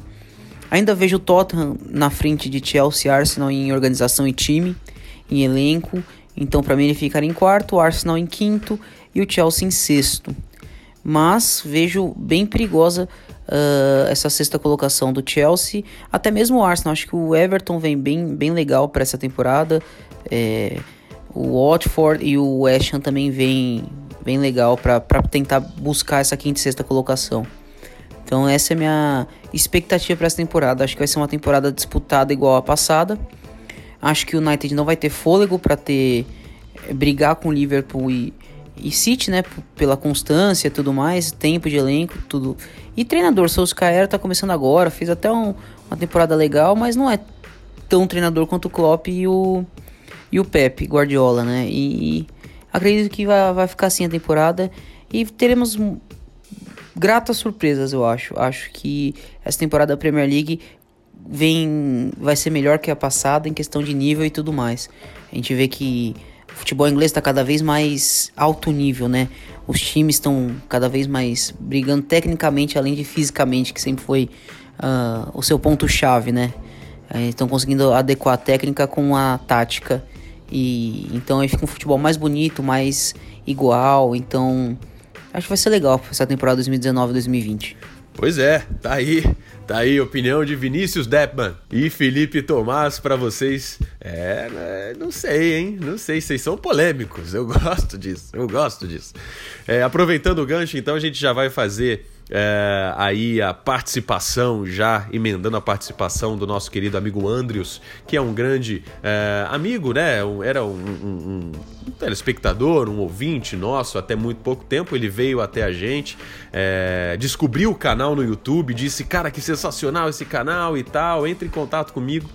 Ainda vejo o Tottenham na frente de Chelsea Arsenal em organização e time, em elenco então, para mim, ele ficaria em quarto, o Arsenal em quinto e o Chelsea em sexto. Mas vejo bem perigosa uh, essa sexta colocação do Chelsea, até mesmo o Arsenal. Acho que o Everton vem bem, bem legal para essa temporada. É, o Watford e o West Ham também vem bem legal para tentar buscar essa quinta e sexta colocação. Então essa é a minha expectativa para essa temporada. Acho que vai ser uma temporada disputada igual a passada. Acho que o United não vai ter fôlego para ter eh, brigar com o Liverpool e, e City, né? Pela constância tudo mais, tempo de elenco, tudo. E treinador, Solskjaer tá começando agora, fez até um, uma temporada legal, mas não é tão treinador quanto o Klopp e o, e o Pep Guardiola, né? E, e acredito que vai, vai ficar assim a temporada e teremos gratas surpresas, eu acho. Acho que essa temporada da Premier League vem vai ser melhor que a passada em questão de nível e tudo mais. A gente vê que o futebol inglês está cada vez mais alto nível, né? Os times estão cada vez mais brigando tecnicamente, além de fisicamente, que sempre foi uh, o seu ponto-chave, né? Estão conseguindo adequar a técnica com a tática. E então aí fica um futebol mais bonito, mais igual. Então acho que vai ser legal essa temporada 2019-2020. Pois é, tá aí Tá aí a opinião de Vinícius Deppman e Felipe Tomás para vocês. É, né, não sei, hein? Não sei, vocês são polêmicos. Eu gosto disso, eu gosto disso. É, aproveitando o gancho, então a gente já vai fazer é, aí a participação, já emendando a participação do nosso querido amigo Andrius, que é um grande é, amigo, né? Um, era um, um, um, telespectador, um ouvinte nosso até muito pouco tempo. Ele veio até a gente, é, descobriu o canal no YouTube, disse: Cara, que sensacional esse canal e tal, entre em contato comigo.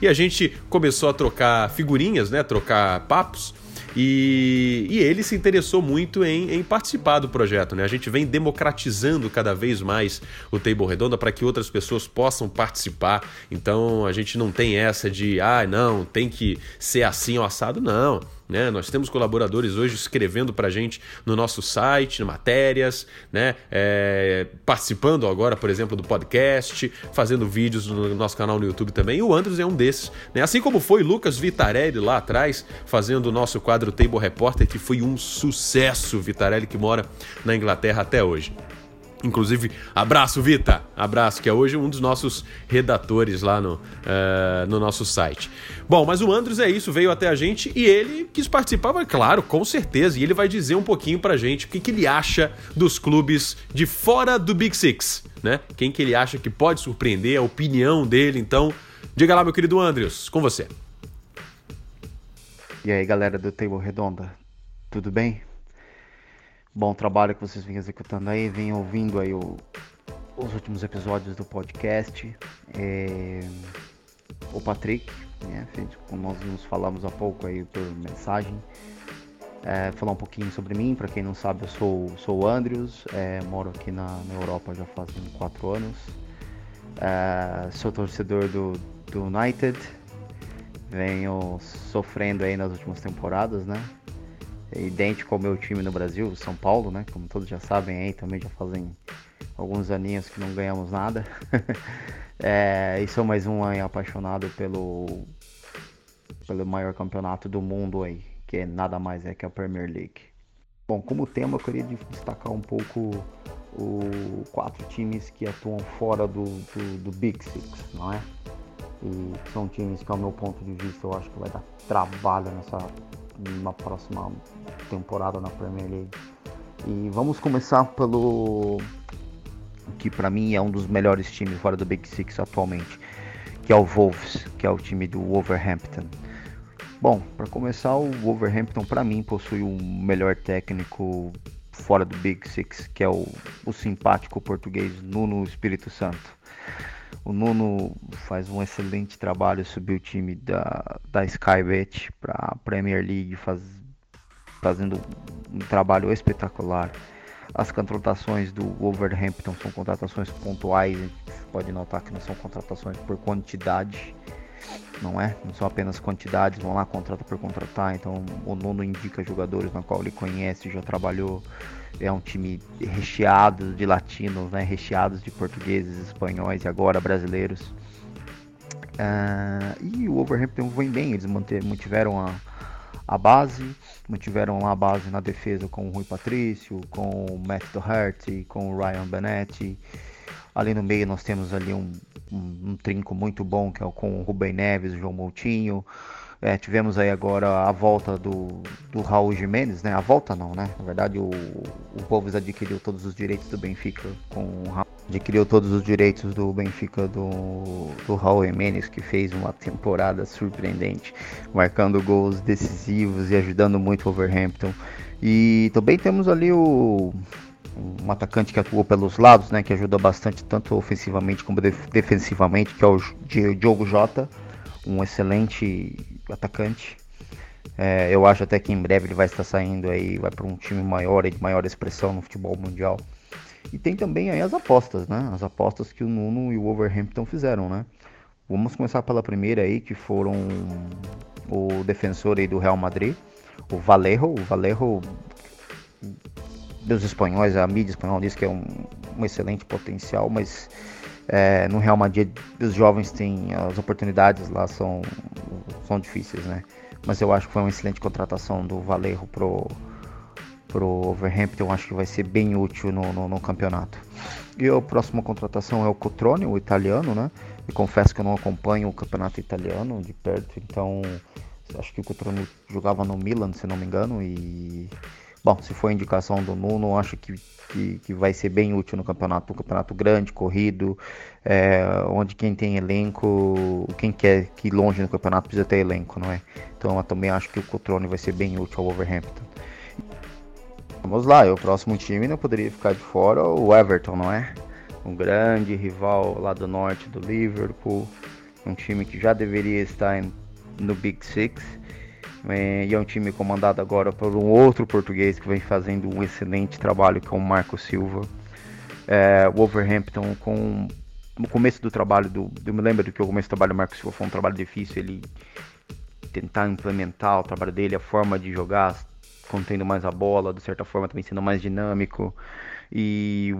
E a gente começou a trocar figurinhas, né? Trocar papos. E, e ele se interessou muito em, em, participar do projeto. Né? A gente vem democratizando cada vez mais o Table Redonda para que outras pessoas possam participar. Então a gente não tem essa de, ah, não, tem que ser assim ou assado, não. Né? Nós temos colaboradores hoje escrevendo para a gente no nosso site, matérias, né? É, participando agora, por exemplo, do podcast, fazendo vídeos no nosso canal no YouTube também. O Andros é um desses. Né? Assim como foi Lucas Vitarelli lá atrás, fazendo o nosso quadro Table Repórter, que foi um sucesso. Vitarelli que mora na Inglaterra até hoje. Inclusive, abraço, Vita! Abraço, que é hoje um dos nossos redatores lá no, uh, no nosso site. Bom, mas o Andros é isso, veio até a gente e ele quis participar, claro, com certeza. E ele vai dizer um pouquinho pra gente o que, que ele acha dos clubes de fora do Big Six, né? Quem que ele acha que pode surpreender, a opinião dele. Então, diga lá, meu querido Andros, com você. E aí, galera do Table Redonda, tudo bem? Bom trabalho que vocês vêm executando aí, vêm ouvindo aí o, os últimos episódios do podcast. É, o Patrick, né, como nós nos falamos há pouco aí por mensagem, é, falar um pouquinho sobre mim. Para quem não sabe, eu sou, sou o Andrews, é, moro aqui na, na, Europa já faz quatro anos. É, sou torcedor do, do United, venho sofrendo aí nas últimas temporadas, né? É idêntico ao meu time no Brasil, o São Paulo, né? Como todos já sabem aí, também já fazem alguns aninhos que não ganhamos nada. é, e sou mais um apaixonado pelo, pelo maior campeonato do mundo aí, que é nada mais é que a Premier League. Bom, como tema eu queria destacar um pouco os quatro times que atuam fora do, do, do Big Six, não é? E são times que, ao meu ponto de vista, eu acho que vai dar trabalho nessa uma próxima temporada na Premier League. E vamos começar pelo que para mim é um dos melhores times fora do Big Six atualmente, que é o Wolves, que é o time do Wolverhampton. Bom, para começar, o Wolverhampton para mim possui o melhor técnico fora do Big Six, que é o, o simpático português Nuno Espírito Santo. O Nuno faz um excelente trabalho, subiu o time da, da Skybet para a Premier League, faz, fazendo um trabalho espetacular. As contratações do Wolverhampton são contratações pontuais, gente pode notar que não são contratações por quantidade, não é? Não são apenas quantidades, vão lá, contrata por contratar. Então o Nuno indica jogadores na qual ele conhece, já trabalhou é um time recheado de latinos, né? recheados de portugueses, espanhóis e agora brasileiros. Uh, e o Wolverhampton vem bem, eles mantiveram a, a base, mantiveram lá a base na defesa com o Rui Patrício, com o Matt Doherty, com o Ryan Benetti. Ali no meio nós temos ali um, um, um trinco muito bom que é com o Rubem Neves, o João Moutinho. É, tivemos aí agora a volta do, do Raul Jimenez, né? A volta não, né? Na verdade o, o Wolves adquiriu todos os direitos do Benfica com o Raul. Adquiriu todos os direitos do Benfica do, do Raul Jimenez, que fez uma temporada surpreendente, marcando gols decisivos e ajudando muito o Wolverhampton. E também temos ali o um atacante que atuou pelos lados, né, que ajuda bastante tanto ofensivamente como defensivamente, que é o Diogo Jota, um excelente atacante. É, eu acho até que em breve ele vai estar saindo aí, vai para um time maior e de maior expressão no futebol mundial. E tem também aí as apostas, né? As apostas que o Nuno e o Wolverhampton fizeram, né? Vamos começar pela primeira aí, que foram o defensor aí do Real Madrid, o Valerro. O Valerro, dos espanhóis, a mídia espanhola diz que é um, um excelente potencial, mas é, no Real Madrid os jovens têm as oportunidades lá são, são difíceis, né? Mas eu acho que foi uma excelente contratação do Valerro pro, pro Overhampton, acho que vai ser bem útil no, no, no campeonato. E a próxima contratação é o Cotrone, o italiano, né? E confesso que eu não acompanho o campeonato italiano de perto, então acho que o Cotrone jogava no Milan, se não me engano, e bom, se for indicação do Nuno, acho que, que, que, vai ser bem útil no campeonato, um campeonato grande, corrido, é, onde quem tem elenco, quem quer que ir longe no campeonato precisa ter elenco, não é? Então eu também acho que o Cotrone vai ser bem útil ao Wolverhampton. Vamos lá, o próximo time não poderia ficar de fora o Everton, não é? Um grande rival lá do norte do Liverpool, um time que já deveria estar no Big Six. É, e é um time comandado agora por um outro português que vem fazendo um excelente trabalho, que é o Marco Silva. É, Wolverhampton com no começo do trabalho do, eu me lembro que o começo do trabalho do Marco Silva foi um trabalho difícil, ele tentar implementar o trabalho dele, a forma de jogar, contendo mais a bola, de certa forma também sendo mais dinâmico. E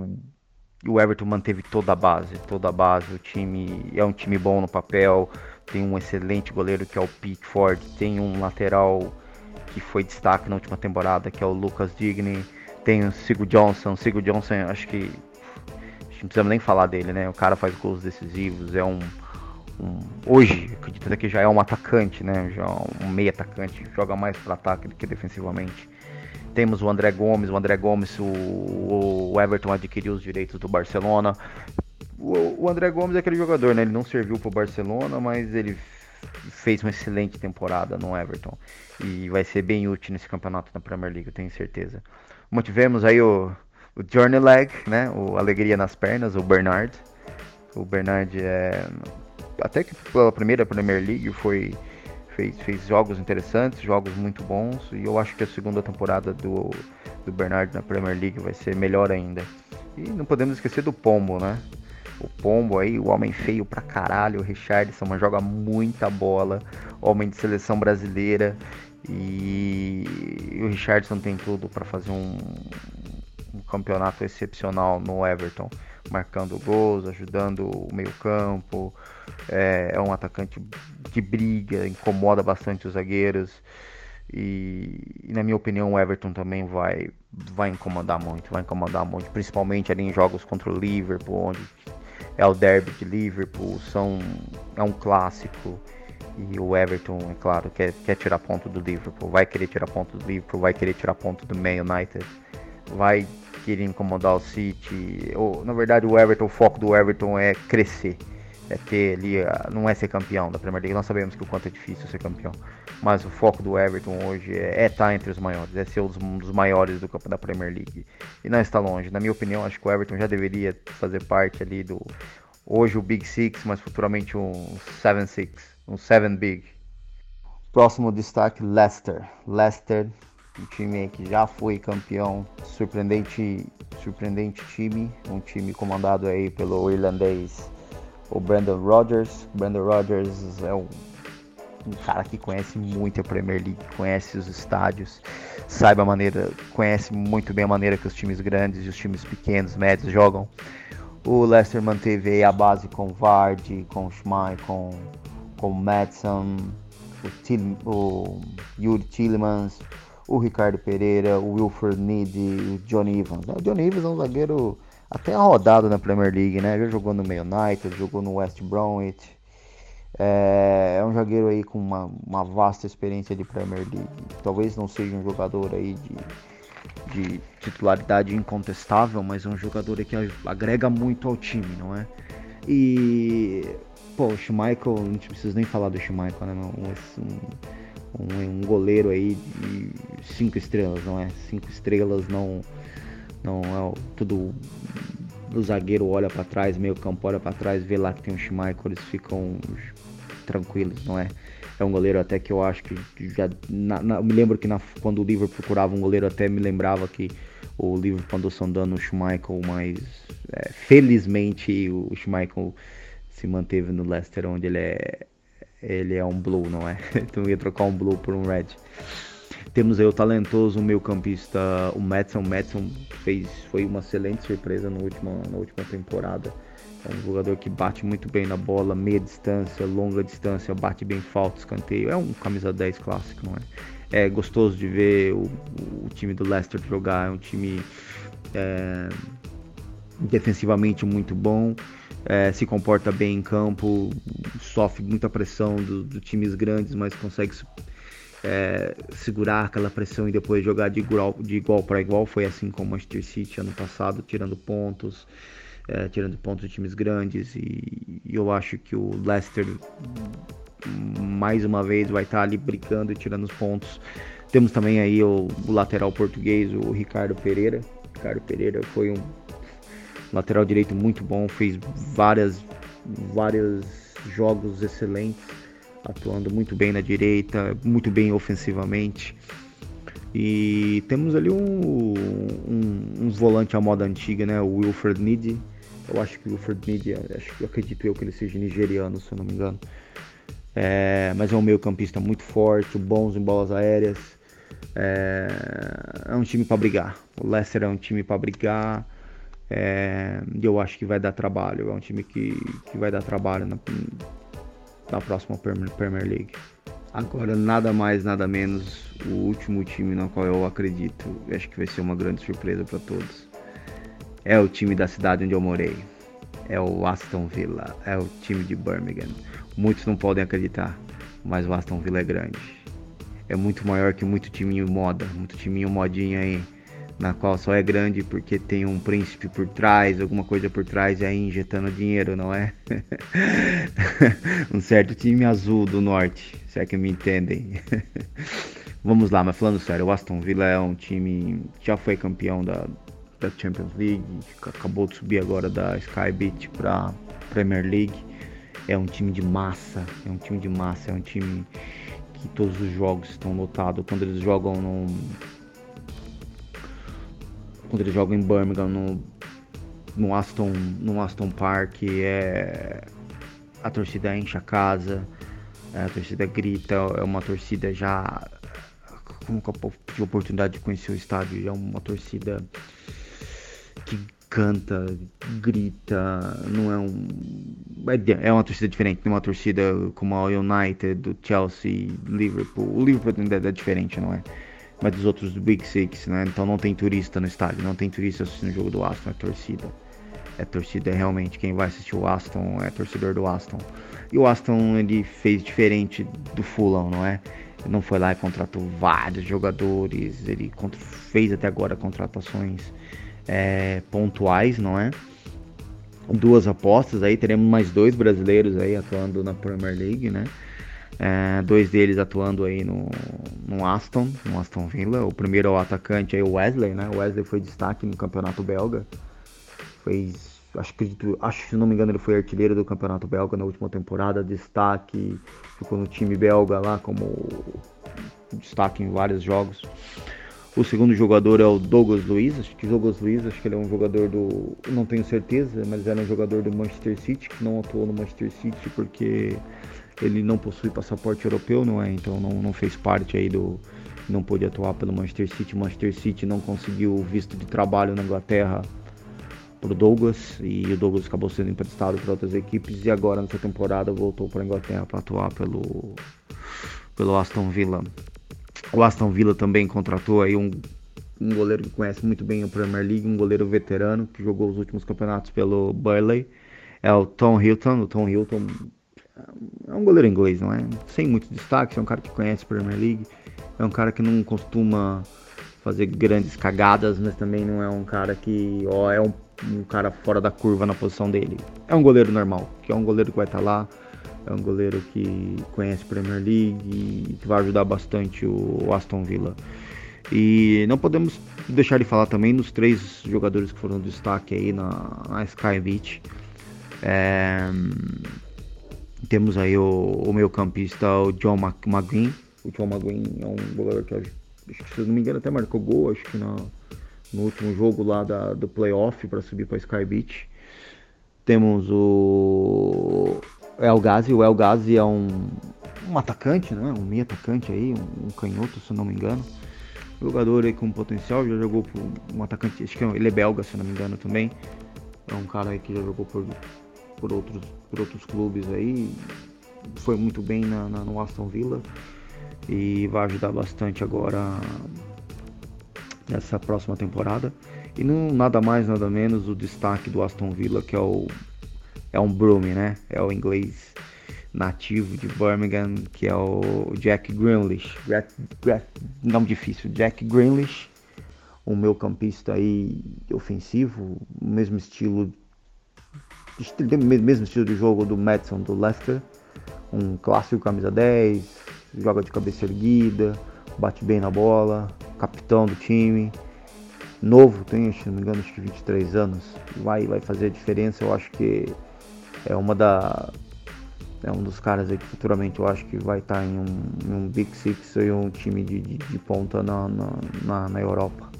o Everton manteve toda a base, toda a base. O time é um time bom no papel, tem um excelente goleiro que é o Pickford, tem um lateral que foi destaque na última temporada, que é o Lucas Digny, tem o Sigo Johnson, Sigo Johnson, acho que não precisamos nem falar dele, né? O cara faz gols decisivos, é um, um hoje, acredito que já é um atacante, né? Já é um meio atacante, joga mais para ataque do que defensivamente. Temos o André Gomes, o André Gomes, o, o Everton adquiriu os direitos do Barcelona. O, André Gomes é aquele jogador, né? Ele não serviu para o Barcelona, mas ele fez uma excelente temporada no Everton e vai ser bem útil nesse campeonato na Premier League, eu tenho certeza. Mantivemos aí o, o Journey Leg, né? O Alegria nas Pernas, o Bernard. O Bernard é até que pela primeira Premier League foi fez, fez jogos interessantes, jogos muito bons, e eu acho que a segunda temporada do, do Bernard na Premier League vai ser melhor ainda. E não podemos esquecer do Pombo, né? O Pombo aí, o homem feio pra caralho, o Richardson, mas joga muita bola, homem de seleção brasileira, e o Richardson tem tudo para fazer um, um campeonato excepcional no Everton marcando gols, ajudando o meio-campo. É, é, um atacante que briga, incomoda bastante os zagueiros. E, e, na minha opinião o Everton também vai, vai incomodar muito, vai incomodar muito, principalmente ali em jogos contra o Liverpool, onde é o derby de Liverpool, são, é um clássico. E o Everton, é claro, quer, quer tirar ponto do Liverpool, vai querer tirar ponto do Liverpool, vai querer tirar ponto do Man United, vai querer incomodar o City. Ou, na verdade, o Everton, o foco do Everton é crescer. É ter ali, não é ser campeão da Premier League. Nós sabemos que o quanto é difícil ser campeão. Mas o foco do Everton hoje é, é estar tá entre os maiores, é ser um dos maiores do campo da Premier League. E não está longe. Na minha opinião, acho que o Everton já deveria fazer parte ali do. Hoje o Big Six, mas futuramente um Seven Six, um Seven Big. Próximo destaque, Leicester. Leicester um time que já foi campeão, surpreendente, surpreendente time, um time comandado aí pelo irlandês, o Brandon Rodgers. Brandon Rodgers é um, um cara que conhece muito a Premier League, conhece os estádios, sabe a maneira, conhece muito bem a maneira que os times grandes e os times pequenos, médios jogam. O Leicester manteve a base com Vardy, com Schmeichel, com, com Madison, o, Til, o Yuri Tillemans, o Ricardo Pereira, o Wilford Need, o Johnny Evans. O Johnny Evans é um zagueiro até rodado na Premier League, né? Já jogou no United, jogou no West Bromwich. É, é um zagueiro aí com uma, uma, vasta experiência de Premier League. Talvez não seja um jogador aí de, de titularidade incontestável, mas é um jogador que agrega muito ao time, não é? E pô, o Schmeichel, não precisa nem falar do Schmeichel, né? Um, um, um goleiro aí de cinco estrelas, não é? Cinco estrelas não não é tudo o zagueiro olha para trás, meio campo olha para trás, vê lá que tem um Schmeichel, eles ficam tranquilos, não é? É um goleiro até que eu acho que já na, na, me lembro que na, quando o Liverpool procurava um goleiro até me lembrava que o Liverpool andou sondando o Schmeichel, mas é, felizmente o Schmeichel se manteve no Leicester onde ele é ele é um blue, não é? então ia trocar um blue por um red. Temos aí o talentoso meio campista, o Madison. O Madison fez, foi uma excelente surpresa no último, na última temporada. É um jogador que bate muito bem na bola, meia distância, longa distância, bate bem falta, escanteio. É um camisa 10 clássico, não é? É gostoso de ver o, o time do Leicester jogar. É um time é, defensivamente muito bom, é, se comporta bem em campo, sofre muita pressão dos do times grandes, mas consegue é, segurar aquela pressão e depois jogar de igual, de igual para igual. Foi assim com o Manchester City ano passado, tirando pontos, é, tirando pontos de times grandes. E, e, eu acho que o Leicester mais uma vez vai estar ali brigando e tirando os pontos. Temos também aí o, o lateral português, o Ricardo Pereira. Ricardo Pereira foi um lateral direito muito bom, fez várias, vários jogos excelentes, atuando muito bem na direita, muito bem ofensivamente. E temos ali um, um, um volante à moda antiga, né? O Wilfred Nidi. Eu acho que o Wilfred Nidi, acho, acredito eu que ele seja nigeriano, se eu não me engano. É, mas é um meio campista muito forte, bons em bolas aéreas. É, é um time para brigar. O Leicester é um time para brigar. É, eu acho que vai dar trabalho. É um time que, que vai dar trabalho na, na próxima Premier League. Agora, nada mais, nada menos, o último time no qual eu acredito, acho que vai ser uma grande surpresa para todos. É o time da cidade onde eu morei. É o Aston Villa. É o time de Birmingham. Muitos não podem acreditar, mas o Aston Villa é grande. É muito maior que muito timinho moda, muito timinho modinha aí na qual só é grande porque tem um príncipe por trás, alguma coisa por trás e aí injetando dinheiro, não é? um certo time azul do norte, se é que me entendem. Vamos lá, mas falando sério, o Aston Villa é um time que já foi campeão da, da Champions League, acabou de subir agora da Sky Beat para Premier League. É um time de massa, é um time de massa, é um time que todos os jogos estão lotados. Quando eles jogam no, quando eles jogam em Birmingham, no, no, Aston, no Aston Park, é, a torcida enche a casa, é, a torcida grita, é uma torcida já. Como que eu tive a oportunidade de conhecer o estádio, é uma torcida que canta, grita, não é um. É, é uma torcida diferente, não é uma torcida como a United, do Chelsea, Liverpool. O Liverpool é diferente, não é? Mas dos outros do Big Six, né? Então não tem turista no estádio, não tem turista assistindo o jogo do Aston, é torcida. É torcida, é realmente quem vai assistir o Aston é torcedor do Aston. E o Aston ele fez diferente do Fulham, não é? Ele não foi lá e contratou vários jogadores, ele fez até agora contratações é, pontuais, não é? Duas apostas aí, teremos mais dois brasileiros aí atuando na Premier League, né? É, dois deles atuando aí no, no Aston, no Aston Villa. O primeiro é o atacante aí, o Wesley, né? O Wesley foi destaque no campeonato belga. Fez, acho que, se não me engano, ele foi artilheiro do campeonato belga na última temporada. Destaque, ficou no time belga lá como destaque em vários jogos. O segundo jogador é o Douglas Luiz, acho que Douglas Luiz, acho que ele é um jogador do. Não tenho certeza, mas era um jogador do Manchester City, que não atuou no Manchester City porque ele não possui passaporte europeu, não é? Então não, não fez parte aí do. Não pôde atuar pelo Manchester City. O Manchester City não conseguiu visto de trabalho na Inglaterra para o Douglas e o Douglas acabou sendo emprestado para outras equipes e agora nessa temporada voltou para a Inglaterra para atuar pelo, pelo Aston Villa. O Aston Villa também contratou aí um, um goleiro que conhece muito bem a Premier League, um goleiro veterano que jogou os últimos campeonatos pelo Burley. É o Tom Hilton. O Tom Hilton é um goleiro inglês, não é? Sem muito destaque, é um cara que conhece a Premier League, é um cara que não costuma fazer grandes cagadas, mas também não é um cara que, ó, é um, um cara fora da curva na posição dele. É um goleiro normal, que é um goleiro que vai estar tá lá, é um goleiro que conhece Premier League e que vai ajudar bastante o Aston Villa. E não podemos deixar de falar também dos três jogadores que foram destaque aí na, na Sky Beach. É, temos aí o, o meu campista, o John McGuinn. O John McGuinn é um jogador que, se não me engano, até marcou gol, acho que no, no último jogo lá da, do playoff para subir para Sky Beach. Temos o El Ghazi. O El Ghazi é um, um atacante, né? um meio atacante aí, um, um canhoto, se não me engano. Jogador aí com potencial, já jogou por um atacante, acho que ele é belga, se não me engano também. É um cara aí que já jogou por por outros, por outros clubes aí. Foi muito bem na, na, no Aston Villa e vai ajudar bastante agora nessa próxima temporada. E não nada mais, nada menos o destaque do Aston Villa, que é o é um Broome, né? É o inglês nativo de Birmingham, que é o Jack Grealish. Jack, Jack, nome difícil, Jack Grealish, um meu campista aí ofensivo, mesmo estilo mesmo estilo de jogo do Madison do Leicester, um clássico camisa 10, joga de cabeça erguida, bate bem na bola, capitão do time, novo, tem, se não me engano, acho que 23 anos, vai, vai fazer a diferença, eu acho que é uma da é um dos caras aí que futuramente eu acho que vai estar tá em um, em um Big Six ou um time de, de, de ponta na, na, na, Europa.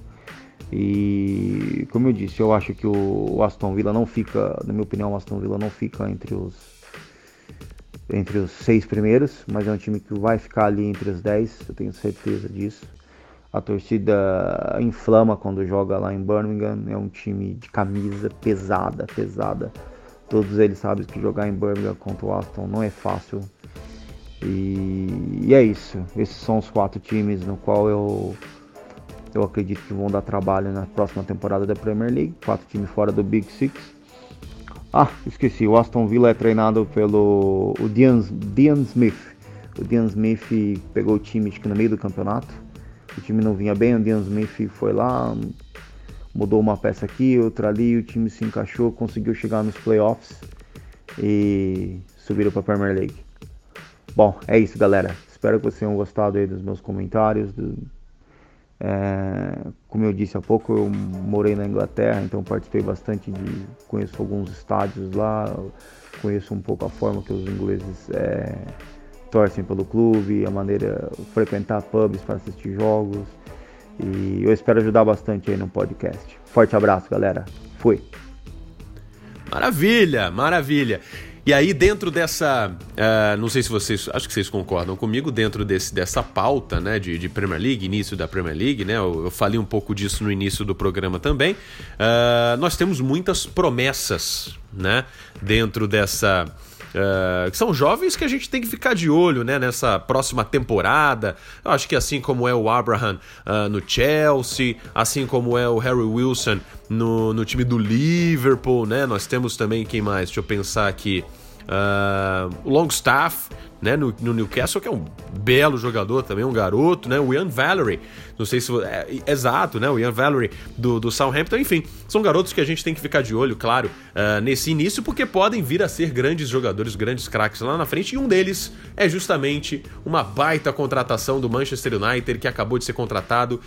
E como eu disse, eu acho que o Aston Villa não fica, na minha opinião, o Aston Villa não fica entre os entre os seis primeiros, mas é um time que vai ficar ali entre os dez, eu tenho certeza disso. A torcida inflama quando joga lá em Birmingham, é um time de camisa pesada, pesada Todos eles sabem que jogar em Birmingham contra o Aston não é fácil. E, e, é isso. Esses são os quatro times no qual eu eu acredito que vão dar trabalho na próxima temporada da Premier League. Quatro times fora do Big Six. Ah, esqueci. O Aston Villa é treinado pelo o Dean, Dean Smith. O Dean Smith pegou o time acho que no meio do campeonato. O time não vinha bem. O Dean Smith foi lá, mudou uma peça aqui, outra ali, o time se encaixou, conseguiu chegar nos playoffs e subiram para a Premier League. Bom, é isso, galera. Espero que vocês tenham gostado aí dos meus comentários. Do, é, como eu disse há pouco, eu morei na Inglaterra, então participei bastante de. Conheço alguns estádios lá, conheço um pouco a forma que os ingleses é, torcem pelo clube, a maneira de frequentar pubs para assistir jogos. E eu espero ajudar bastante aí no podcast. Forte abraço, galera. Fui. Maravilha, maravilha. E aí, dentro dessa. Uh, não sei se vocês. Acho que vocês concordam comigo, dentro desse, dessa pauta né, de, de Premier League, início da Premier League, né? Eu, eu falei um pouco disso no início do programa também. Uh, nós temos muitas promessas né, dentro dessa Uh, que são jovens que a gente tem que ficar de olho né, nessa próxima temporada. Eu acho que assim como é o Abraham uh, no Chelsea, assim como é o Harry Wilson no, no time do Liverpool, né? Nós temos também quem mais? Deixa eu pensar aqui. Uh, Longstaff, né, no, no, Newcastle, que é um belo jogador também, um garoto, né? O Ian Valery, não sei se. É, exato, né? O Ian Valery do, do Southampton, enfim, são garotos que a gente tem que ficar de olho, claro, uh, nesse início, porque podem vir a ser grandes jogadores, grandes craques lá na frente, e um deles é justamente uma baita contratação do Manchester United, que acabou de ser contratado,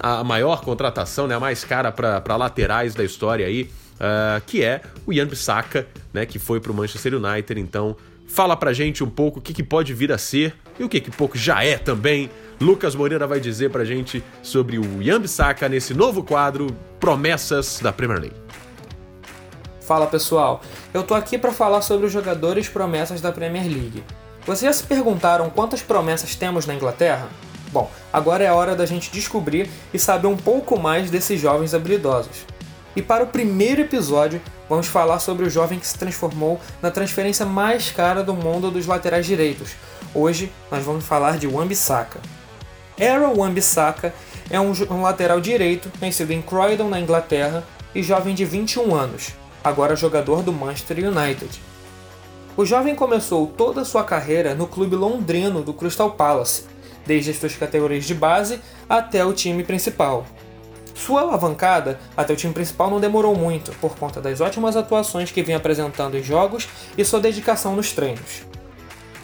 a maior contratação, né, a mais cara para laterais da história aí uh, que é o Ian Bissaka, né, que foi para o Manchester United. Então, fala pra gente um pouco o que, que pode vir a ser e o que, que pouco já é também. Lucas Moreira vai dizer pra gente sobre o Ian Bissaka nesse novo quadro Promessas da Premier League. Fala pessoal, eu tô aqui para falar sobre os jogadores promessas da Premier League. Vocês já se perguntaram quantas promessas temos na Inglaterra? Bom, agora é a hora da gente descobrir e saber um pouco mais desses jovens habilidosos. E para o primeiro episódio, vamos falar sobre o jovem que se transformou na transferência mais cara do mundo dos laterais direitos. Hoje nós vamos falar de Wan-Bissaka. Aaron Wan-Bissaka é um, um lateral direito nascido em Croydon, na Inglaterra, e jovem de 21 anos, agora jogador do Manchester United. O jovem começou toda a sua carreira no clube londrino do Crystal Palace, desde as suas categorias de base até o time principal. Sua alavancada até o time principal não demorou muito, por conta das ótimas atuações que vinha apresentando em jogos e sua dedicação nos treinos.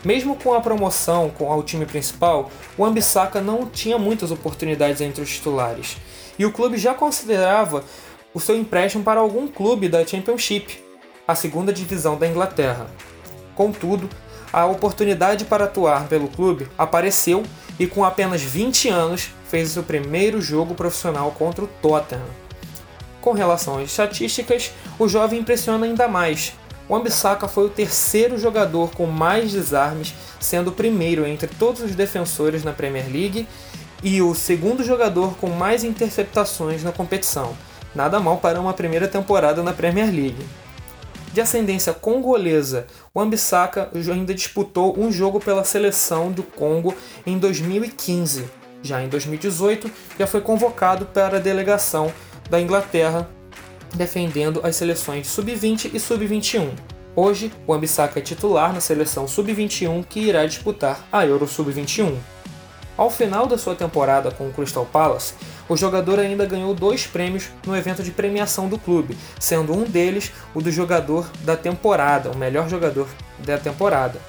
Mesmo com a promoção ao time principal, o Ambissaca não tinha muitas oportunidades entre os titulares, e o clube já considerava o seu empréstimo para algum clube da Championship, a segunda divisão da Inglaterra. Contudo, a oportunidade para atuar pelo clube apareceu e com apenas 20 anos fez o primeiro jogo profissional contra o Tottenham. Com relação às estatísticas, o jovem impressiona ainda mais. O Ambissaca foi o terceiro jogador com mais desarmes, sendo o primeiro entre todos os defensores na Premier League e o segundo jogador com mais interceptações na competição. Nada mal para uma primeira temporada na Premier League. De ascendência congolesa, o Ambissaca ainda disputou um jogo pela seleção do Congo em 2015. Já em 2018, já foi convocado para a delegação da Inglaterra, defendendo as seleções sub-20 e sub-21. Hoje, o Ambissaca é titular na seleção sub-21 que irá disputar a Euro Sub-21. Ao final da sua temporada com o Crystal Palace, o jogador ainda ganhou dois prêmios no evento de premiação do clube, sendo um deles o do jogador da temporada, o melhor jogador da temporada.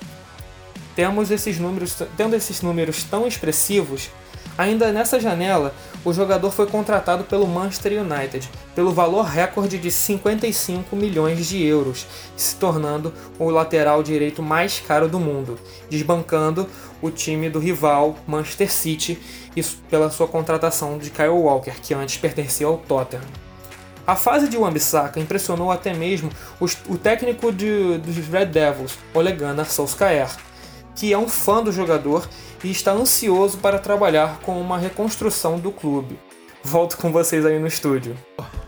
Temos esses números, tendo esses números tão expressivos, Ainda nessa janela, o jogador foi contratado pelo Manchester United pelo valor recorde de 55 milhões de euros, se tornando o lateral direito mais caro do mundo, desbancando o time do rival Manchester City pela sua contratação de Kyle Walker, que antes pertencia ao Tottenham. A fase de Wan-Bissaka impressionou até mesmo os, o técnico de, dos Red Devils, Ole Gunnar Solskjaer, que é um fã do jogador e está ansioso para trabalhar com uma reconstrução do clube. Volto com vocês aí no estúdio.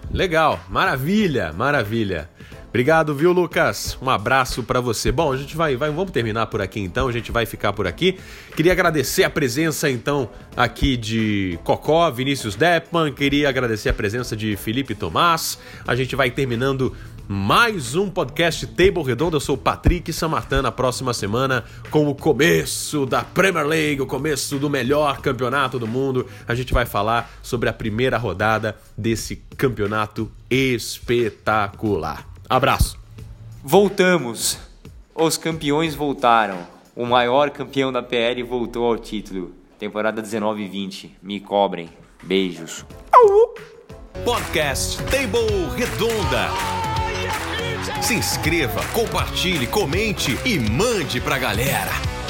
Legal, maravilha, maravilha. Obrigado, viu, Lucas? Um abraço para você. Bom, a gente vai, vai, vamos terminar por aqui então, a gente vai ficar por aqui. Queria agradecer a presença então aqui de Cocó, Vinícius Deppman, queria agradecer a presença de Felipe Tomás. A gente vai terminando mais um podcast Table Redondo. Eu sou o Patrick Samartan. Na próxima semana, com o começo da Premier League, o começo do melhor campeonato do mundo, a gente vai falar sobre a primeira rodada desse campeonato espetacular. Abraço. Voltamos. Os campeões voltaram. O maior campeão da PL voltou ao título. Temporada 19 e 20. Me cobrem. Beijos. Podcast Table Redonda. Se inscreva, compartilhe, comente e mande pra galera.